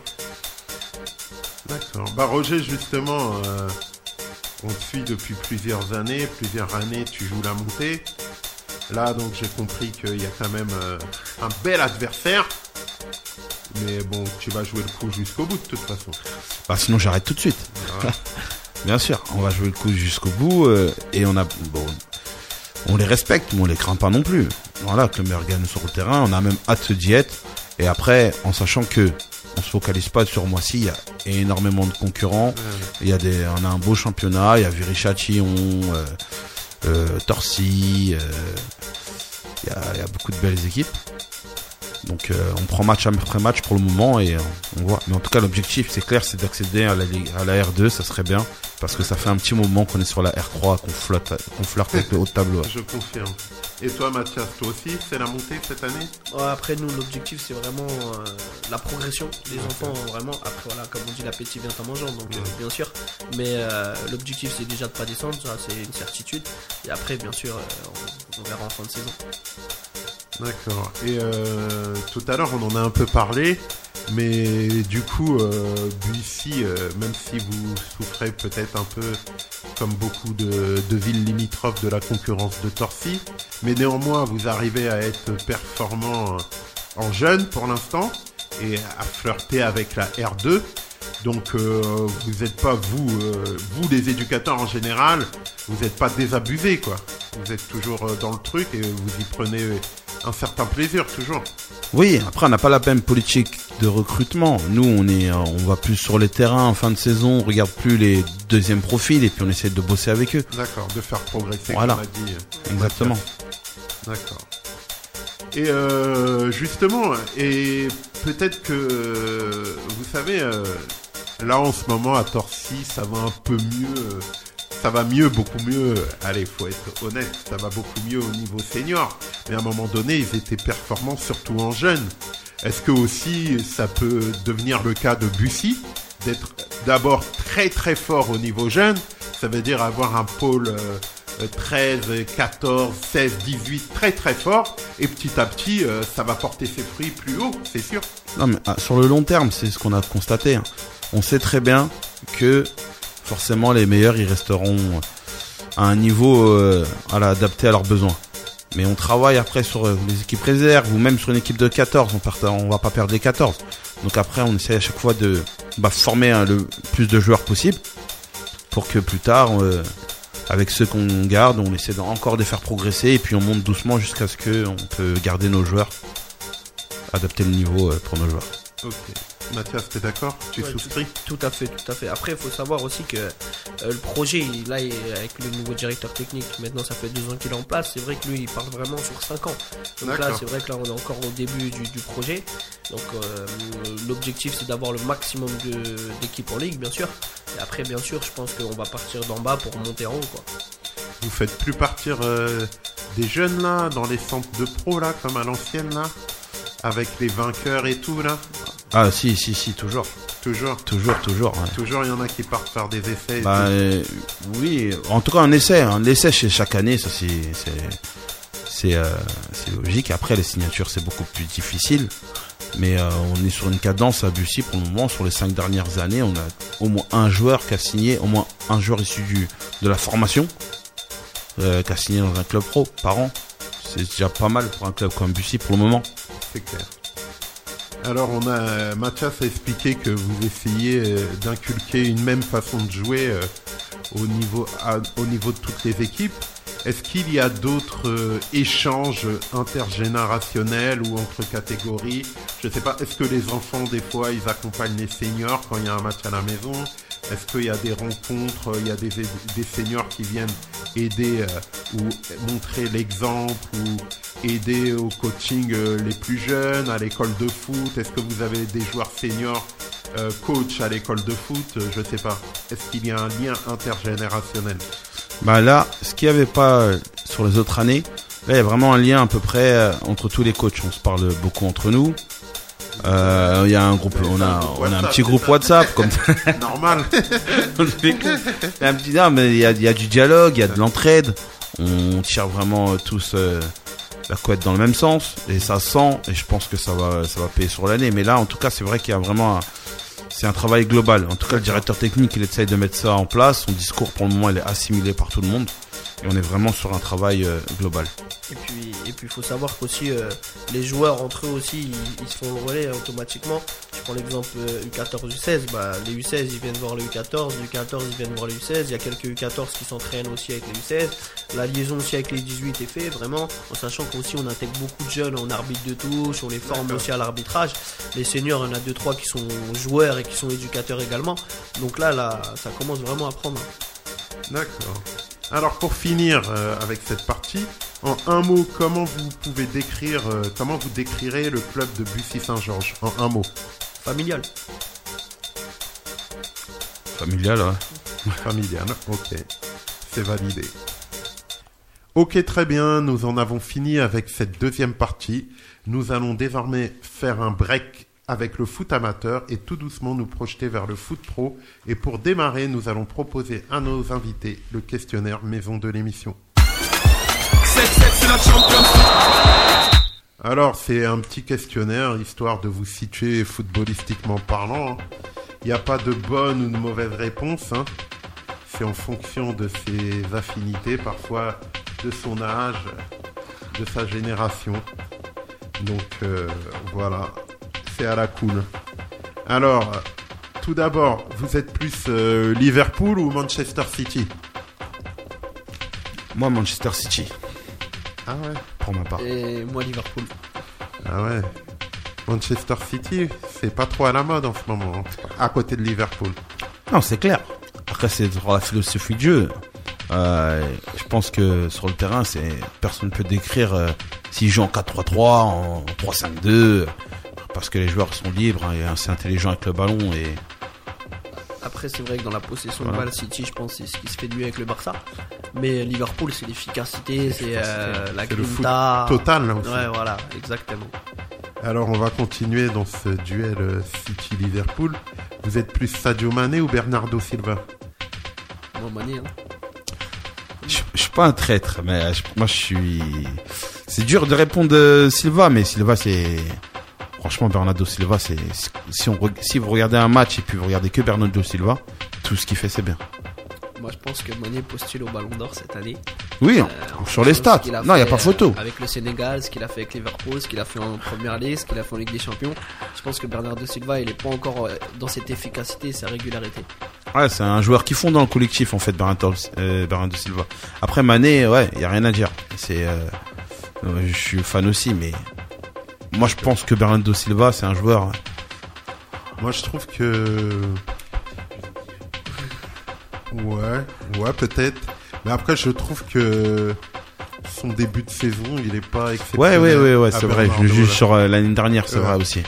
D'accord. Bah Roger, justement, euh, on te suit depuis plusieurs années. Plusieurs années, tu joues la montée. Là, donc, j'ai compris qu'il y a quand même euh, un bel adversaire. Mais bon, tu vas jouer le coup jusqu'au bout, de toute façon. Bah, sinon, j'arrête tout de suite. Bien sûr, on va jouer le coup jusqu'au bout euh, et on a bon, on les respecte, mais on les craint pas non plus. Voilà, que le meilleur gagne sur le terrain, on a même hâte d'y être. Et après, en sachant que on se focalise pas sur Moissy, il y a énormément de concurrents. Il y a on a un beau championnat, il y a Viry-Châtillon, euh, euh, Torcy, euh, il y, a, beaucoup de belles équipes. Donc euh, on prend match après match pour le moment et on voit. Mais en tout cas l'objectif c'est clair c'est d'accéder à la, à la R2, ça serait bien. Parce que ça fait un petit moment qu'on est sur la R3, qu'on flotte, qu'on flirte avec le haut de tableau. Je confirme. Et toi, Mathias, toi aussi, c'est la montée cette année? Ouais, après, nous, l'objectif, c'est vraiment euh, la progression des enfants, vraiment. Après, voilà, comme on dit, l'appétit vient en mangeant, donc euh, bien sûr. Mais euh, l'objectif, c'est déjà de pas descendre, ça, c'est une certitude. Et après, bien sûr, euh, on, on verra en fin de saison. D'accord. Et euh, tout à l'heure, on en a un peu parlé. Mais du coup, euh, Bussy, euh, même si vous souffrez peut-être un peu comme beaucoup de, de villes limitrophes de la concurrence de Torcy, mais néanmoins vous arrivez à être performant en jeune pour l'instant et à flirter avec la R2. Donc euh, vous n'êtes pas vous, euh, vous les éducateurs en général, vous n'êtes pas désabusés quoi. Vous êtes toujours euh, dans le truc et vous y prenez un certain plaisir toujours. Oui, après on n'a pas la même politique de recrutement. Nous, on est, euh, on va plus sur les terrains en fin de saison, on regarde plus les deuxièmes profils et puis on essaie de bosser avec eux. D'accord, de faire progresser. Voilà. comme a dit, Exactement. D'accord. Et euh, justement, et peut-être que euh, vous savez, là en ce moment à Torcy, ça va un peu mieux. Ça va mieux, beaucoup mieux. Allez, faut être honnête, ça va beaucoup mieux au niveau senior. Mais à un moment donné, ils étaient performants, surtout en jeune. Est-ce que aussi ça peut devenir le cas de Bussy d'être d'abord très très fort au niveau jeune, ça veut dire avoir un pôle euh, euh, 13, 14, 16, 18 très très fort, et petit à petit euh, ça va porter ses fruits plus haut, c'est sûr. Non, mais ah, sur le long terme, c'est ce qu'on a constaté. hein. On sait très bien que forcément les meilleurs, ils resteront à un niveau euh, voilà, adapté à leurs besoins. Mais on travaille après sur euh, les équipes réserves ou même sur une équipe de 14. On, va pas perdre les 14. Donc après, on essaie à chaque fois de bah, former hein, le plus de joueurs possible pour que plus tard, euh, avec ceux qu'on garde, on essaie encore de faire progresser et puis on monte doucement jusqu'à ce que on peut garder nos joueurs, adapter le niveau euh, pour nos joueurs. Mathias, t'es d'accord? Tu Ouais, souscris Tout à fait, tout à fait. Après, il faut savoir aussi que euh, le projet, il- là, il- avec le nouveau directeur technique, maintenant ça fait deux ans qu'il est en place, c'est vrai que lui, il part vraiment sur cinq ans. Donc là, c'est vrai que là, on est encore au début du, du projet. Donc euh, l'objectif, c'est d'avoir le maximum d'équipes en ligue, bien sûr. Et après, bien sûr, je pense qu'on va partir d'en bas pour monter en haut, quoi. Vous faites plus partir euh, des jeunes là, dans les centres de pro là, comme à l'ancienne là, avec les vainqueurs et tout là Ah si, si, si, toujours. Toujours, Toujours, toujours. ouais. toujours il y en a qui partent faire des et Bah, tout. euh, oui, en tout cas on essaie, on essaie chez chaque année, ça c'est euh, c'est logique. Après les signatures c'est beaucoup plus difficile, mais euh, on est sur une cadence à Bussy pour le moment. Sur les cinq dernières années, on a au moins un joueur qui a signé, au moins un joueur issu du de la formation qui a signé dans un club pro par an. C'est déjà pas mal pour un club comme Bussy pour le moment. Clair. Alors, on a Mathias a expliqué que vous essayez euh, d'inculquer une même façon de jouer euh, au niveau au niveau de toutes les équipes. Est-ce qu'il y a d'autres euh, échanges intergénérationnels ou entre catégories? Je sais pas. Est-ce que les enfants des fois ils accompagnent les seniors quand il y a un match à la maison? Est-ce qu'il y a des rencontres Il y a des, des seniors qui viennent aider euh, ou montrer l'exemple ou aider au coaching euh, les plus jeunes, à l'école de foot? Est-ce que vous avez des joueurs seniors euh, coach à l'école de foot? Euh, Je sais pas. Est-ce qu'il y a un lien intergénérationnel? Bah là, ce qu'il n'y avait pas sur les autres années, là il y a vraiment un lien à peu près entre tous les coachs. On se parle beaucoup entre nous. Euh, Il y a un groupe, on a, on a un petit groupe WhatsApp comme Normal. on fait que- il y a un petit non, mais il y a, il y a du dialogue, il y a de l'entraide. On tire vraiment euh, tous euh, la couette dans le même sens et ça sent et je pense que ça va, ça va payer sur l'année. Mais là, en tout cas, c'est vrai qu'il y a vraiment un, c'est un travail global. En tout cas, le directeur technique, il essaye de mettre ça en place. Son discours, pour le moment, il est assimilé par tout le monde. Et on est vraiment sur un travail euh, global. Et puis, puis, il faut savoir qu'aussi euh, les joueurs entre eux aussi, ils, ils se font le relais automatiquement. Je prends l'exemple euh, U14, U16. Bah, les U16 ils viennent voir les U14, les U14 ils viennent voir les U16. Il y a quelques U14 qui s'entraînent aussi avec les U16. La liaison aussi avec les 18 est faite vraiment, en sachant qu'aussi on intègre beaucoup de jeunes en arbitre de touche, on les forme aussi à l'arbitrage. Les seniors, il y en a deux trois qui sont joueurs et qui sont éducateurs également. Donc là, là, ça commence vraiment à prendre. D'accord. Alors pour finir euh, avec cette partie, en un mot, comment vous pouvez décrire, euh, comment vous décrirez le club de Bussy Saint-Georges En un mot? Familial. Familial, ouais. Familial, ok. C'est validé. Ok, très bien, nous en avons fini avec cette deuxième partie. Nous allons désormais faire un break avec le foot amateur et tout doucement nous projeter vers le foot pro. Et pour démarrer, nous allons proposer à nos invités le questionnaire maison de l'émission. Alors, c'est un petit questionnaire, histoire de vous situer footballistiquement parlant. hein. Il n'y a pas de bonne ou de mauvaise réponse. hein. C'est en fonction de ses affinités, parfois de son âge, de sa génération. Donc, euh, voilà, à la cool. Alors, tout d'abord, vous êtes plus euh, Liverpool ou Manchester City? Moi, Manchester City, Ah ouais? Pour ma part. Et moi, Liverpool. Ah ouais. Manchester City, c'est pas trop à la mode en ce moment, à côté de Liverpool. Non, c'est clair. Après, c'est sur la philosophie de jeu. Euh, je pense que sur le terrain, c'est personne ne peut décrire euh, s'ils jouent en 4-3-3, en 3-5-2, parce que les joueurs sont libres hein, et assez intelligents avec le ballon. Et Après, c'est vrai que dans la possession Voilà. de balle, City, je pense, c'est ce qui se fait de mieux avec le Barça. Mais Liverpool, c'est l'efficacité, c'est euh, la C'est le foot grinta. total là aussi. Ouais, voilà, exactement. Alors on va continuer dans ce duel euh, City-Liverpool. Vous êtes plus Sadio Mané ou Bernardo Silva? Moi, Mané, hein. je, je suis pas un traître, mais je- moi, je suis. C'est dur de répondre euh, Silva, mais Silva, c'est. Franchement, Bernardo Silva, c'est. Si, on, reg- si vous regardez un match et puis vous regardez que Bernardo Silva, tout ce qu'il fait, c'est bien. Moi, je pense que Mané postule au Ballon d'Or cette année. Oui, Euh, sur les stats. qu'il Non, il n'y a pas photo. euh, Avec le Sénégal, ce qu'il a fait avec Liverpool, ce qu'il a fait en Première Ligue, ce qu'il a fait en Ligue des Champions. Je pense que Bernardo Silva, il est pas encore euh, dans cette efficacité et sa régularité. Ouais, c'est un joueur qui fond dans le collectif en fait, Bernardo, euh, Bernardo Silva. Après Mané, ouais, il y a rien à dire. C'est, euh, je suis fan aussi, mais moi je pense que Bernardo Silva, c'est un joueur. Moi je trouve que... Ouais, ouais peut-être. Mais après je trouve que son début de saison, il est pas exceptionnel. Ouais, ouais, ouais, ouais, c'est vrai. Je le juge sur euh, l'année dernière, c'est Ouais. vrai aussi.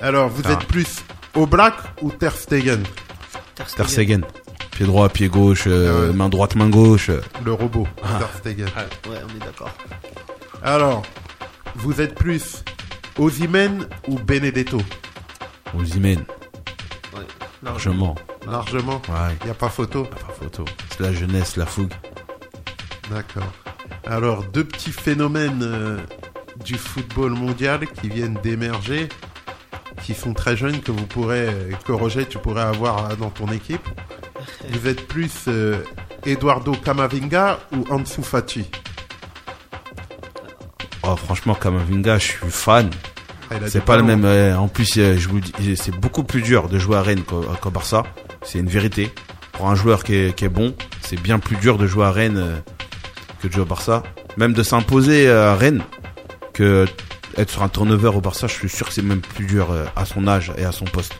Alors vous Ah. êtes plus Oblak ou Ter Stegen Ter Ter Stegen, pied droit, pied gauche, euh, Ouais. main droite, main gauche. Le robot, Ah. Ter Stegen. Ouais, on est d'accord. Alors, vous êtes plus Ozymen ou Benedetto? Ouais, largement. Largement. Ouais, Il n'y a pas photo? pas photo. C'est la jeunesse, la fougue. D'accord. Alors, deux petits phénomènes euh, du football mondial qui viennent d'émerger, qui sont très jeunes, que vous pourrez, que Roger, tu pourrais avoir euh, dans ton équipe. Vous êtes plus euh, Eduardo Camavinga ou Ansu Fati? Oh, franchement, Kamavinga, je suis fan. Ah, C'est pas le même. euh, en plus, euh, je vous le dis, c'est beaucoup plus dur de jouer à Rennes qu'au qu'au Barça. C'est une vérité. Pour un joueur qui est, qui est bon, c'est bien plus dur de jouer à Rennes euh, que de jouer au Barça. Même de s'imposer euh, à Rennes que être sur un turnover au Barça, je suis sûr que c'est même plus dur euh, à son âge et à son poste.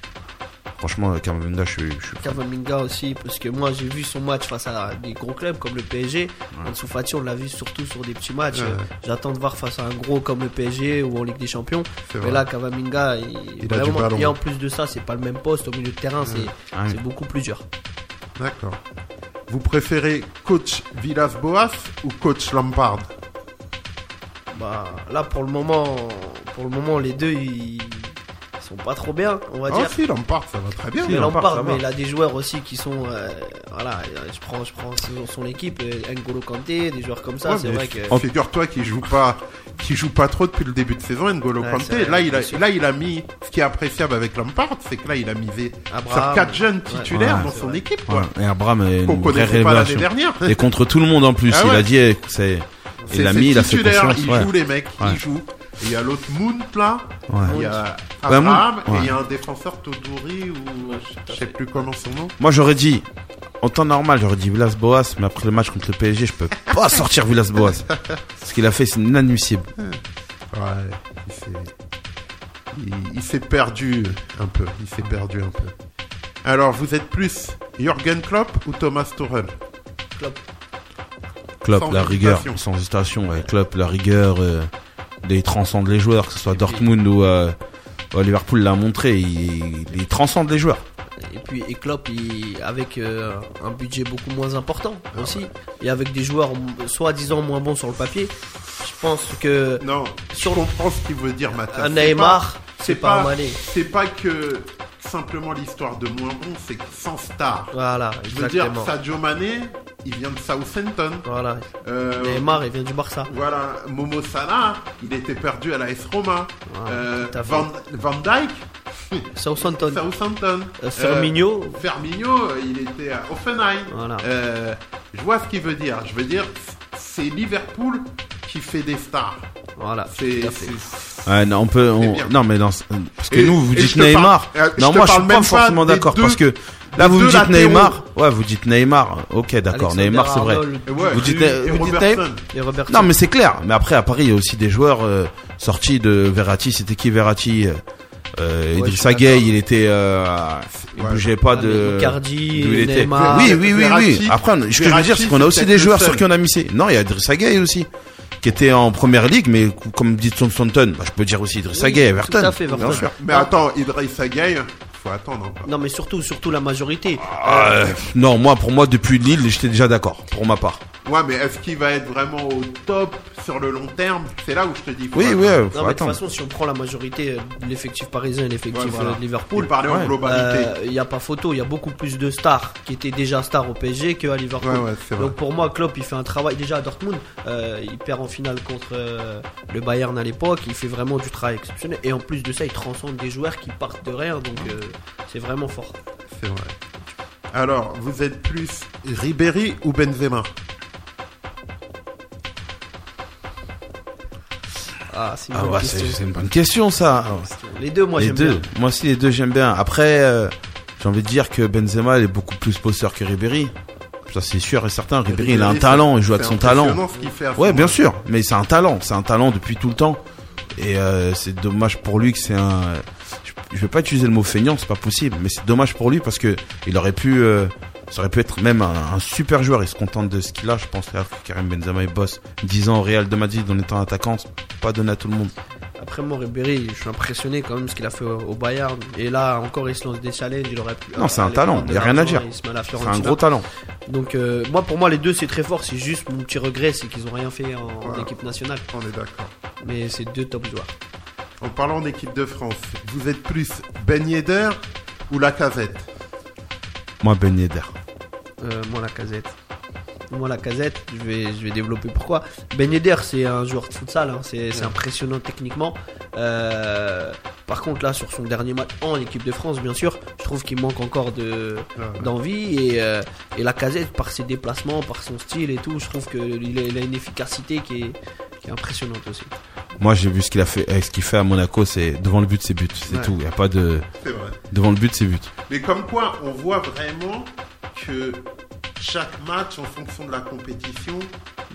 Franchement, Kamavinga, je suis, je suis fan. Kamavinga aussi, parce que moi j'ai vu son match face à des gros clubs comme le PSG. Ansu Fati, on l'a vu surtout sur des petits matchs. Ouais. J'attends de voir face à un gros comme le PSG ou en Ligue des Champions. Mais là, Kamavinga, il, Il a du et en plus de ça, c'est pas le même poste au milieu de terrain, c'est Ah c'est beaucoup plus dur. D'accord. Vous préférez coach Villas-Boas ou coach Lampard? Bah, là pour le moment, pour le moment, les deux ils sont pas trop bien, on va Ah dire. si, Lampard, ça va très bien. Si, Mais Lampard, mais il a des joueurs aussi qui sont, euh, voilà, je prends, je prends son, équipe, euh, N'Golo Kanté, des joueurs comme ça, Ouais, c'est vrai que. Figure-toi qu'il joue pas, qu'il joue pas trop depuis le début de saison, N'Golo Ouais, Kanté. vrai, Là, il a, là, il a mis, ce qui est appréciable avec Lampard, c'est que là, il a misé sur Abraham, quatre jeunes titulaires Ouais, dans son vrai. équipe, quoi. Ouais, Et Abraham est Qu'on connaissait pas l'année dernière. Et contre tout le monde en plus. Ah il a dit, eh, c'est, C'est il a mis, il a fait il joue les mecs, il joue. Il y a l'autre Mount là, Ouais. il y a Ouais, Mount, Abraham, et il y a un défenseur Todori ou je sais plus comment son nom. Moi, j'aurais dit, en temps normal, j'aurais dit Villas-Boas, mais après le match contre le PSG, je peux pas sortir Villas-Boas. Ce qu'il a fait, c'est inadmissible. Ouais, il s'est, il, il s'est perdu un peu, il s'est perdu un peu. Alors, vous êtes plus Jürgen Klopp ou Thomas Tuchel? Klopp. Klopp, Sans la rigueur, sans hésitation. Ouais. Klopp, la rigueur, euh, il transcende les joueurs, que ce soit Dortmund ou euh, ouais, Liverpool l'a montré, il, il transcende les joueurs. Et puis et Klopp, il- avec euh, un budget beaucoup moins important Ah aussi, et avec des joueurs soi-disant moins bons sur le papier, je pense que Non, Sur je comprends ce qu'il veut dire, Mathias. un C'est Neymar, pas- c'est pas. C'est pas que simplement l'histoire de moins bon, c'est sans star. Voilà, Je veux dire. Sadio Mané, il vient de Southampton. Voilà. Euh, Neymar, il vient du Barça. Voilà, Momo Salah, il était perdu à la S Roma. Voilà, Euh. Van, Van Dyke, Southampton. Southampton. Euh, Firmino. Euh, Firmino, il était à Offenheim. Voilà. Euh, je vois ce qu'il veut dire. Je veux dire, c'est Liverpool qui fait des stars. Voilà. C'est Ouais, non, on peut. on-. Non, mais dans, parce que Et- nous, vous dites parle- Neymar. euh, non, moi, je suis pas même forcément d'accord parce que là, vous me dites latéraux. Neymar. Ouais, vous dites Neymar. Ok, d'accord. Neymar, c'est vrai. Ouais, Vous dites- et vous dites Robertson. Et Robertson. Non, mais c'est clair. Mais après, à Paris, il y a aussi des joueurs euh, sortis de Verratti. C'était qui Verratti euh, Idrissa suis Gueye, d'accord. il était, euh, il Ouais. bougeait pas Ah, de. Il était. Neymar. Oui, oui, oui, oui. Verratti- Après, ce que je veux dire, c'est qu'on a aussi des joueurs sur qui on a misé. Non, il y a Idrissa Gueye aussi, qui était en première ligue, mais comme dit Southampton, bah, je peux dire aussi Idrissa Oui, Gueye, tout Everton. à fait, bien Everton. sûr. Mais attends, Idrissa Gueye, faut attendre encore. Non, mais surtout, surtout la majorité. Ah, euh, non, moi, pour moi, depuis Lille, j'étais déjà d'accord, pour ma part. Ouais, mais est-ce qu'il va être vraiment au top sur le long terme? C'est là où je te dis. faut Oui, attendre. oui, Non, faut mais de toute façon, si on prend la majorité euh, de l'effectif parisien et l'effectif Ouais, voilà. euh, de Liverpool, Il parlait en Ouais. globalité. il n'y a pas photo. Il y a beaucoup plus de stars qui étaient déjà stars au PSG qu'à Liverpool. Ouais, ouais, c'est vrai. Donc pour moi, Klopp, il fait un travail déjà à Dortmund. euh, il perd en finale contre euh, le Bayern à l'époque. Il fait vraiment du travail exceptionnel. Et en plus de ça, il transcende des joueurs qui partent de rien. Donc euh, c'est vraiment fort. C'est vrai. Alors, vous êtes plus Ribéry ou Benzema? Ah, c'est une Ah une bonne question, ça. Les deux, moi j'aime bien. Moi aussi, les deux, j'aime bien. Après, euh, j'ai envie de dire que Benzema, il est beaucoup plus posteur que Ribéry. Ça, c'est sûr et certain. Ribéry, il a un talent, il joue avec son talent. fait Ouais, bien sûr. Mais c'est un talent. C'est un talent depuis tout le temps. Et euh, c'est dommage pour lui que c'est un. Je, je vais pas utiliser le mot feignant, c'est pas possible. Mais c'est dommage pour lui parce que il aurait pu. euh, ça aurait pu être même un, un super joueur. Il se contente de ce qu'il a. Je pense que Karim Benzema il bosse 10 ans au Real de Madrid en étant attaquant. Pas donné à tout le monde. Après moi, Ribéry, je suis impressionné quand même ce qu'il a fait au, Bayern. Et là, encore, il se lance des challenges. Il aurait pu. Non, c'est un aller talent, de y a rien à dire. Il C'est un gros talent. Donc euh, moi, pour moi, les deux, c'est très fort. C'est juste mon petit regret, c'est qu'ils ont rien fait en, en équipe nationale. On est d'accord. Mais c'est deux top joueurs. En parlant d'équipe de France, vous êtes plus Ben Yedder ou Lacazette Moi, Ben Yedder. Euh, moi, la casette. Moi, la casette, je vais, je vais développer pourquoi. Ben Yedder, c'est un joueur de futsal, hein, c'est c'est impressionnant techniquement. Euh, par contre, là, sur son dernier match en équipe de France, bien sûr, je trouve qu'il manque encore de d'envie. Et, euh, et la casette, par ses déplacements, par son style et tout, je trouve qu'il a, il a une efficacité qui est, qui est impressionnante aussi. Moi, j'ai vu ce qu'il a fait, euh, ce qu'il fait à Monaco. C'est devant le but, c'est but. C'est Ouais. tout. Il y a pas de C'est vrai. devant le but, c'est but. Mais comme quoi, on voit vraiment que chaque match, en fonction de la compétition,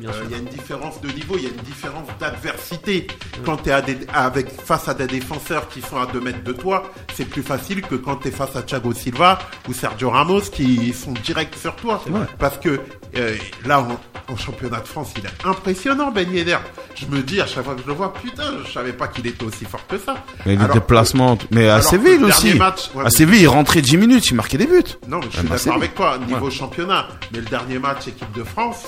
Euh, il y a une différence de niveau, il y a une différence d'adversité. Quand tu es avec, face à des défenseurs qui sont à 2 mètres de toi, c'est plus facile que quand tu es face à Thiago Silva ou Sergio Ramos qui sont directs sur toi. vrai. Parce que euh, là, en, en championnat de France, il est impressionnant, Ben Yedder. Je me dis à chaque fois que je le vois, putain, je savais pas qu'il était aussi fort que ça. Mais les déplacements, mais à Séville le aussi. match- ouais, à Séville, il rentrait 10 minutes, il marquait des buts. Non, mais je suis d'accord avec toi, niveau Ouais. championnat. Mais le dernier match, équipe de France.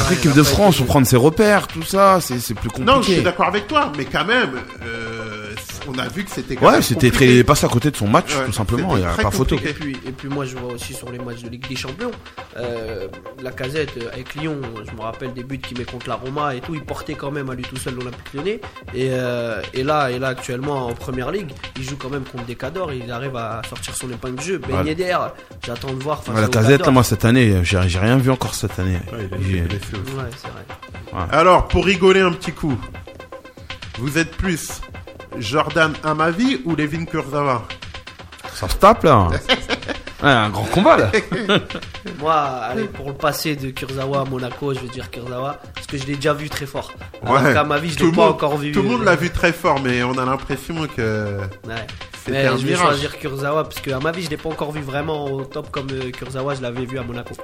Après, il équipe a de France, été- faut prendre ses repères, tout ça, c'est c'est plus compliqué. Non, je suis d'accord avec toi, mais quand même, euh, on a vu que c'était Ouais, c'était très, passé à côté de son match, Ouais, tout simplement. Il y a pas photo. Et puis, et puis moi je vois aussi sur les matchs de Ligue des Champions, euh, la casette avec Lyon, je me rappelle des buts qu'il met contre la Roma et tout, il portait quand même à lui tout seul l'Olympique Lyonnais. Et, euh, et là, et là actuellement en Première Ligue, il joue quand même contre des cadors, il arrive à sortir son épingle de jeu. Ben Ouais. Yedder, j'attends de voir. face Ouais, la casette, moi, cette année, j'ai rien vu encore cette année. Ouais, il a J'ai- été blessé aussi. Ouais, c'est vrai. Alors, pour rigoler un petit coup, vous êtes plus Jordan Amavi ou Levin Kurzawa Ça se tape, là. Ouais, un grand combat, là. Moi, allez, pour le passé de Kurzawa à Monaco, je vais dire Kurzawa, parce que je l'ai déjà vu très fort. Alors Ouais. qu'à ma vie, je Tout l'ai le pas monde- encore vu. Tout le monde l'a vu très fort, mais on a l'impression que Ouais. c'était Mais un je vais choisir Kurzawa parce que à ma vie je l'ai pas encore vu vraiment au top comme euh, Kurzawa je l'avais vu à Monaco.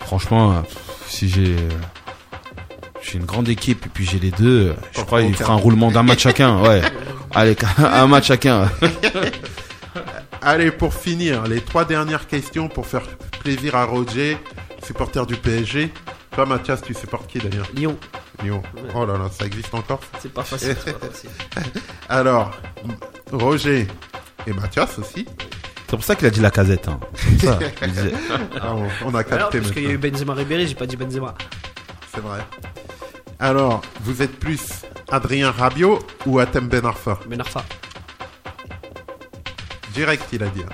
Franchement, euh, si j'ai euh, j'ai une grande équipe et puis j'ai les deux, je crois qu'il fera un roulement d'un match chacun. Ouais. Allez, un match chacun. Allez, pour finir, les trois dernières questions pour faire plaisir à Roger, supporter du PSG. Toi, Mathias, tu supportes qui d'ailleurs? Lyon, Lyon. Oh là là, ça existe encore? C'est pas facile. c'est pas facile. Alors, Roger et Mathias aussi. C'est pour ça qu'il a dit la casette. Hein. C'est pour ça, il disait. Ah, on, on a Alors, capté parce qu'il y a eu maintenant. Benzema Ribéry, j'ai pas dit Benzema. C'est vrai. Alors, vous êtes plus Adrien Rabiot ou Atem Ben Arfa? Ben Arfa. Direct, il a dit.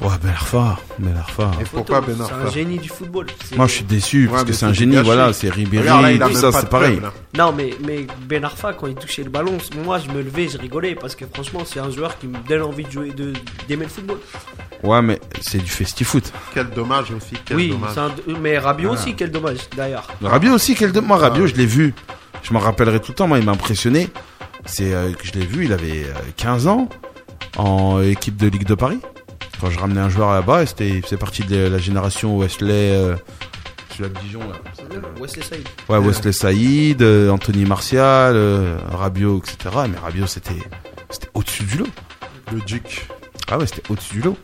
Ouais, Ben Arfa, Ben Arfa. Et pourquoi Ben C'est un génie du football. Moi, je suis déçu Ouais, parce que c'est un génie. gâché. Voilà, c'est Ribéry, Regarde, là, il a tout même ça, c'est pareil. Non, mais, mais Ben Arfa, quand il touchait le ballon, moi je me levais, je rigolais parce que franchement, c'est un joueur qui me donne envie de jouer, de- d'aimer le football. Ouais, mais c'est du festi-foot. Quel dommage aussi. Quel oui, dommage. c'est un- mais Rabiot aussi, quel dommage d'ailleurs. Rabiot aussi, quel de... moi Ah, Rabiot, je l'ai vu. Je m'en rappellerai tout le temps. Moi, il m'a impressionné. C'est euh, que je l'ai vu. Il avait euh, 15 ans en équipe de Ligue de Paris. Quand je ramenais un joueur là-bas, et c'était c'est parti de la génération Wesley. Euh, celui-là de Dijon. Là. Wesley Saïd. Ouais, Wesley Saïd, euh, Anthony Martial, euh, Rabiot, etc. Mais Rabiot, c'était c'était au-dessus du lot. Le Duc. Ah ouais, c'était au-dessus du lot.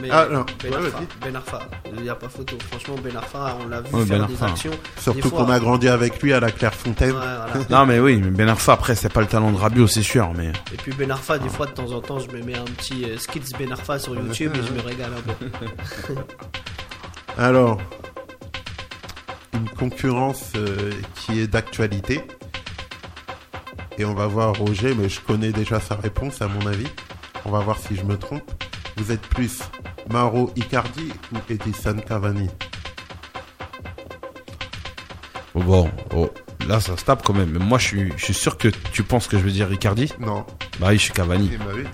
Mais Ah, non. Ben, Arfa. Ben Arfa, il n'y a pas photo. Franchement, Ben Arfa, on l'a vu Ouais, faire Ben des actions. Surtout qu'on a grandi avec lui à la Clairefontaine. Ouais, voilà. Non, mais oui, mais Ben Arfa, après, c'est pas le talent de Rabiot, c'est sûr. Mais Et puis Ben Arfa, des fois, de temps en temps, je me mets un petit euh, skits Ben Arfa sur YouTube et je me régale un peu. Alors, une concurrence euh, qui est d'actualité. Et on va voir Roger, mais je connais déjà sa réponse à mon avis. On va voir si je me trompe. Vous êtes plus Mauro Icardi ou Edison Cavani bon, bon, oh, là, ça se tape quand même. Mais moi, je suis, je suis sûr que tu penses que je veux dire Ricardi. Non. Bah oui, je suis Cavani, Eh ben oui.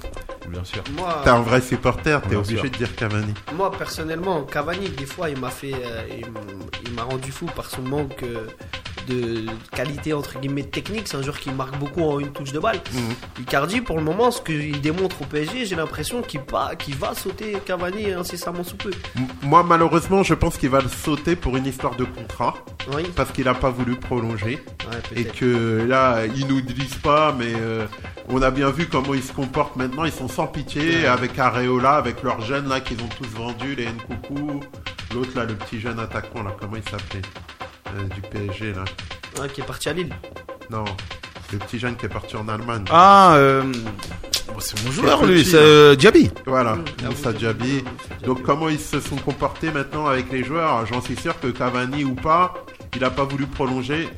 bien sûr. Moi, T'es un vrai supporter, t'es Bien obligé sûr. de dire Cavani. Moi personnellement, Cavani, des fois, il m'a fait, euh, il m'a rendu fou par son manque euh, de qualité entre guillemets technique. C'est un joueur qui marque beaucoup en une touche de balle. Mhm. Icardi, pour le moment, ce qu'il démontre au PSG, j'ai l'impression qu'il qu'il va sauter Cavani incessamment sous peu. Moi, malheureusement, je pense qu'il va le sauter pour une histoire de contrat. Oui. Parce qu'il n'a pas voulu prolonger. Ouais, Et que là, ils nous disent pas, mais euh, on a bien vu comment ils se comportent maintenant. Ils sont sans pitié avec Areola, avec leurs jeunes là qu'ils ont tous vendus, les Nkoukou. L'autre là, le petit jeune attaquant là, comment il s'appelait? Euh, Du PSG là. Ouais, qui est parti à Lille. Non, le petit jeune qui est parti en Allemagne. Ah, euh, bon, c'est mon joueur, lui, là. c'est euh, Diaby. Voilà, Ah, Moussa oui, Diaby. Moussa Diaby. Donc comment ils se sont comportés maintenant avec les joueurs? J'en suis sûr que Cavani ou pas, il n'a pas voulu prolonger.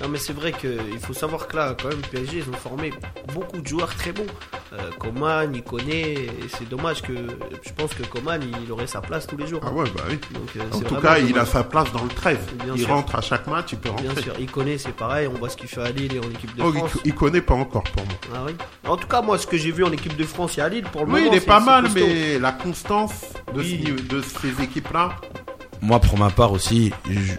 Non mais c'est vrai qu'il faut savoir que là, quand même, PSG, ils ont formé beaucoup de joueurs très bons. Euh, Coman, il connaît, et c'est dommage que, je pense que Coman, il aurait sa place tous les jours. Ah ouais, bah oui. Donc, euh, En tout cas, il a sa place dans le 13. Bien il sûr. rentre à chaque match, il peut rentrer. Bien sûr, il connaît, c'est pareil, on voit ce qu'il fait à Lille et en équipe de Oh, France. il, il connaît pas encore pour moi. Ah oui. En tout cas, moi, ce que j'ai vu en équipe de France et à Lille, pour le Oui, moment, il est c'est- pas mal, costaud. mais la constance de, Oui. ce de ces équipes-là, Moi, pour ma part aussi, je-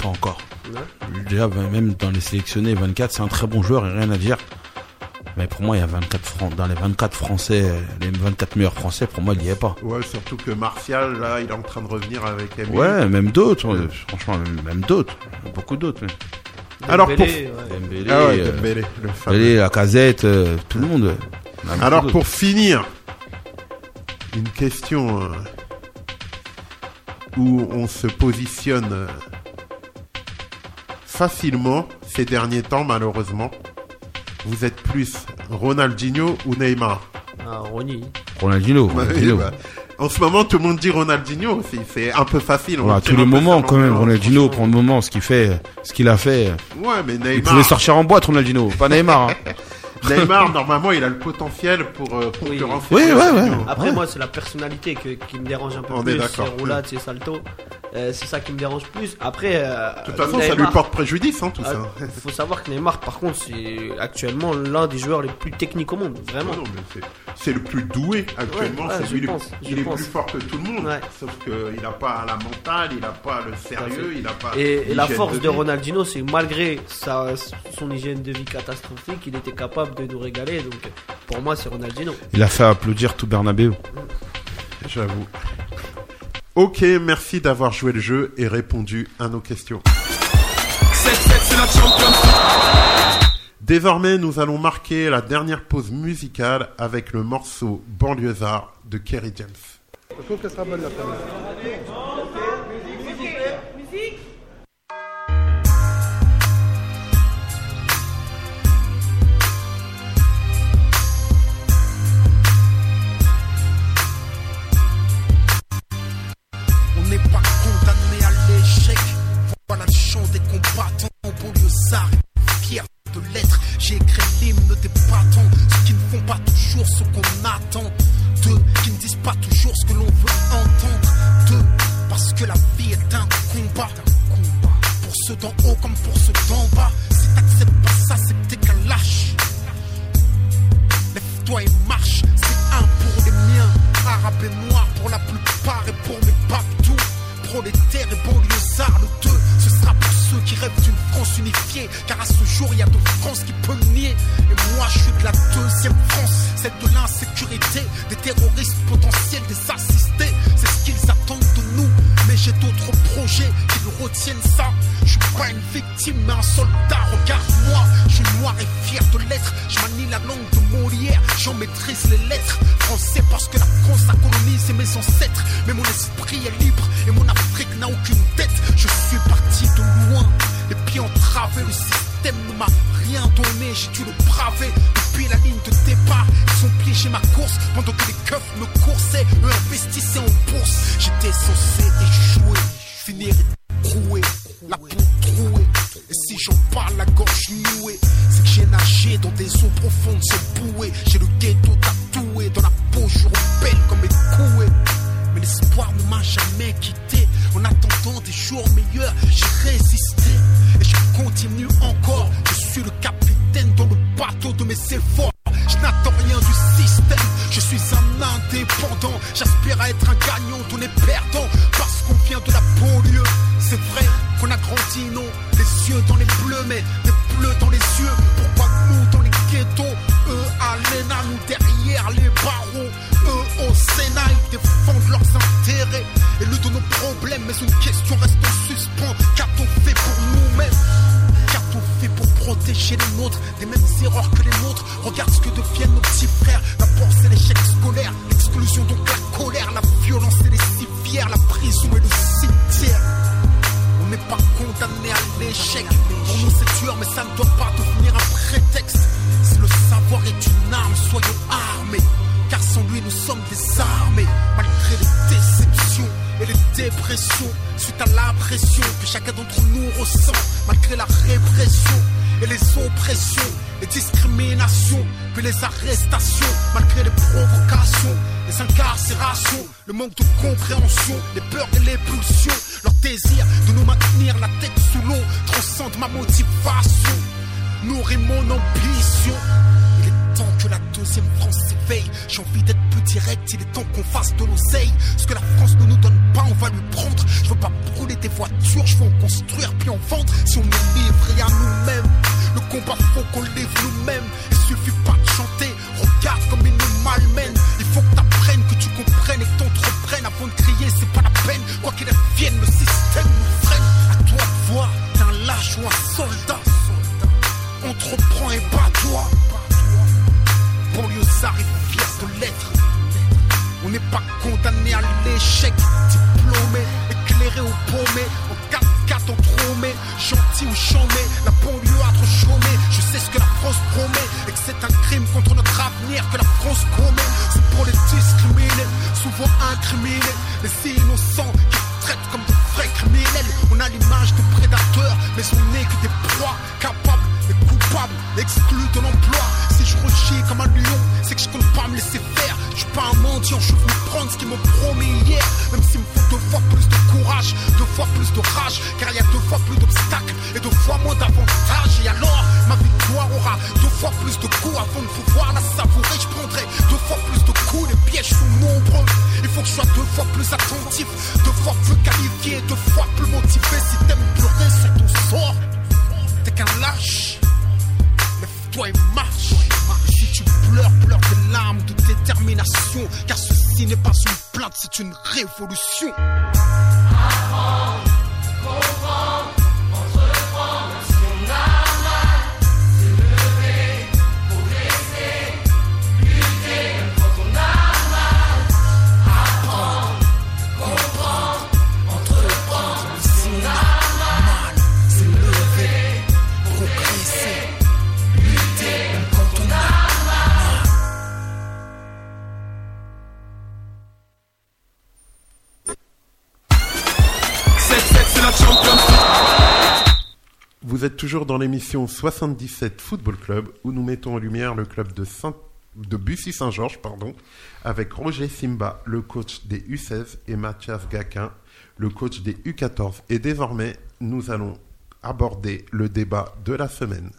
pas encore. Ouais. Déjà, même dans les sélectionnés, 24, c'est un très bon joueur, et rien à dire. Mais pour moi, il y a 24 francs. Dans les 24 Français, les 24 meilleurs Français, pour moi, il n'y est pas. ouais, surtout que Martial, là, il est en train de revenir avec Emile. Ouais, même d'autres. euh, Franchement, même, d'autres. Beaucoup d'autres. Alors, Dembélé, pour- ouais. Dembélé, Ah ouais, euh, Dembélé, le fameux. Dembélé, la casette, euh, tout le monde. Même Alors, pour finir, une question euh, où on se positionne euh, facilement ces derniers temps, malheureusement. Vous êtes plus Ronaldinho ou Neymar? Ah, Ronny. Ronaldinho. Oui, Ronaldinho. bah, En ce moment, tout le monde dit Ronaldinho aussi. C'est un peu facile. on Ouais, tous les moments, quand même, Ronaldinho, pour franchement. le moment, ce qu'il fait, ce qu'il a fait. Ouais, mais Il Neymar, pouvait sortir en boîte, Ronaldinho. Pas Neymar. hein. Neymar, normalement, il a le potentiel pour euh, concurrencer. Oui, ouais, ouais. Après, Ouais. moi, c'est la personnalité que- qui me dérange un peu On est plus. d'accord. C'est roulade, c'est salto. Euh, c'est ça qui me dérange plus. Après, euh, De toute façon, ça lui porte préjudice, hein, tout ça. Il faut savoir que Neymar, par contre, c'est actuellement l'un des joueurs les plus techniques au monde. Vraiment. Non, non, mais c'est- c'est le plus doué actuellement. Ouais, ouais, c'est je lui, le- pense, je il est pense. plus fort que tout le monde. Ouais. Sauf qu'il n'a pas la mentale, il n'a pas le sérieux, il n'a pas. Et, et la force de, vie. Ronaldinho, c'est malgré sa, son hygiène de vie catastrophique, il était capable de nous régaler. Donc, pour moi, c'est Ronaldinho. Il a fait applaudir tout Bernabeu. J'avoue. Ok, merci d'avoir joué le jeu et répondu à nos questions. Désormais, nous allons marquer la dernière pause musicale avec le morceau Banlieusard de Kerry James. Je trouve qu'elle sera bonne la première. n'est pas condamné à l'échec. Voilà le chant des combattants, banlieusards, fiers de l'être? J'ai écrit l'hymne des battants, ceux qui ne font pas toujours ce qu'on attend. Deux, qui ne disent pas toujours ce que l'on veut entendre. Deux, parce que la vie est un combat. Pour ceux d'en haut comme pour ceux d'en bas. Si t'acceptes pas ça, c'est que t'es qu'un lâche. Lève-toi et marche, c'est un pour les miens. Arabe et noir pour la plupart et pour mes Prolétaires et banlieusards, le deux, ce sera pour ceux qui rêvent d'une France unifiée. Car à ce jour, il y a de France qui peut nier. Et moi, je suis de la deuxième France, celle de l'insécurité, des terroristes projets qui retiennent ça. Je suis pas une victime, mais un soldat. Regarde-moi, je suis noir et fier de l'être. Je manie la langue de Molière, j'en maîtrise les lettres. Français parce que la France a colonisé mes ancêtres. Mais mon esprit est libre et mon Afrique n'a aucune tête. Je suis parti de loin, les pieds entravés. Le système ne m'a rien donné, j'ai dû le braver. Depuis la ligne de départ, ils ont piégé ma course pendant que les keufs me coursaient. Eux investissaient en bourse. J'étais censé échouer, finir troué, la peau trouée. Et si j'en parle, la gorge nouée, c'est que j'ai nagé dans des eaux profondes sans bouée. J'ai le ghetto tatoué dans la peau, je belle comme mes couées. Mais l'espoir ne m'a jamais quitté. En attendant des jours meilleurs, j'ai résisté. Et je continue encore. Je suis le capitaine dans le bateau de mes efforts. Je n'attends indépendant. J'aspire à être un gagnant, on est perdant. Parce qu'on vient de la banlieue. C'est vrai qu'on a grandi, non? Les yeux dans les bleus, mais des bleus dans les yeux. Pourquoi nous dans les ghettos Eux à l'ENA, nous derrière les barreaux? Eux au Sénat, ils défendent leurs intérêts. Et le de nos problèmes, mais une question reste en suspens. Qu'a-t-on fait pour nous-mêmes? Qu'a-t-on fait pour protéger les nôtres des mêmes erreurs que les nôtres? Regarde ce que deviennent nos petits frères. La et l'échec scolaire, donc la colère, la violence et les civières, la prison et le cimetière. On n'est pas condamné à l'échec. Pour nous c'est dur, mais ça ne doit pas devenir un prétexte. Si le savoir est une arme, soyons armés. Car sans lui nous sommes désarmés. Malgré les déceptions et les dépressions, suite à la pression que chacun d'entre nous ressent, malgré la répression et les oppressions, les discriminations, puis les arrestations, le manque de compréhension, les peurs et les pulsions, leur désir de nous maintenir la tête sous l'eau transcende ma motivation, nourrit mon ambition. Il est temps que la deuxième France s'éveille. J'ai envie d'être plus direct, il est temps qu'on fasse de l'oseille. Ce que la France ne nous donne pas, on va lui prendre. Je veux pas brûler des voitures, je veux en construire puis en vendre. Si on est livré à nous-mêmes, le combat faut qu'on livre nous-mêmes. Il suffit pas de chanter, regarde comme ils nous malmènent. Il faut que comprennes et que. Avant de crier, c'est pas la peine. Quoi qu'il advienne, le système nous freine. À toi de voir, t'es un lâche ou un soldat. Entreprends et bats-toi. Banlieusard est fier de l'être. On n'est pas condamné à l'échec. Diplômé, éclairé ou paumé. En 4-4 entromé, gentil ou chômé. La banlieue a trop. Je sais ce que la France promet. Et que c'est un crime contre notre avenir que la France commet. C'est pour les discriminés, souvent incriminés. Les innocents qui traitent comme de vrais criminels. On a l'image de prédateurs, mais on n'est que des proies capables et coupables, exclus de l'emploi. Si je rechie comme un lion, c'est que je compte pas me laisser faire. Je suis pas un mendiant, je veux prendre ce qu'ils m'ont promis hier. Même s'il me faut deux fois plus de courage, deux fois plus de rage, car il y a deux fois plus d'obstacles et deux fois moins d'avantages. Et alors, ma victoire aura deux fois plus de coups avant de pouvoir la savourer. Je prendrai deux fois plus de coups, les pièges sont nombreux. Il faut que je sois deux fois plus attentif, deux fois plus qualifié, deux fois plus motivé. Si t'aimes pleurer sur ton sort, t'es qu'un lâche. Lève-toi et marche. Tu pleures, pleure des larmes de détermination. Car ceci n'est pas une plainte, c'est une révolution. Vous êtes toujours dans l'émission 77 Football Club où nous mettons en lumière le club de, Saint... de Bussy-Saint-Georges avec Roger Simba, le coach des U16 et Mathias Gaquin, le coach des U14. Et désormais, nous allons aborder le débat de la semaine.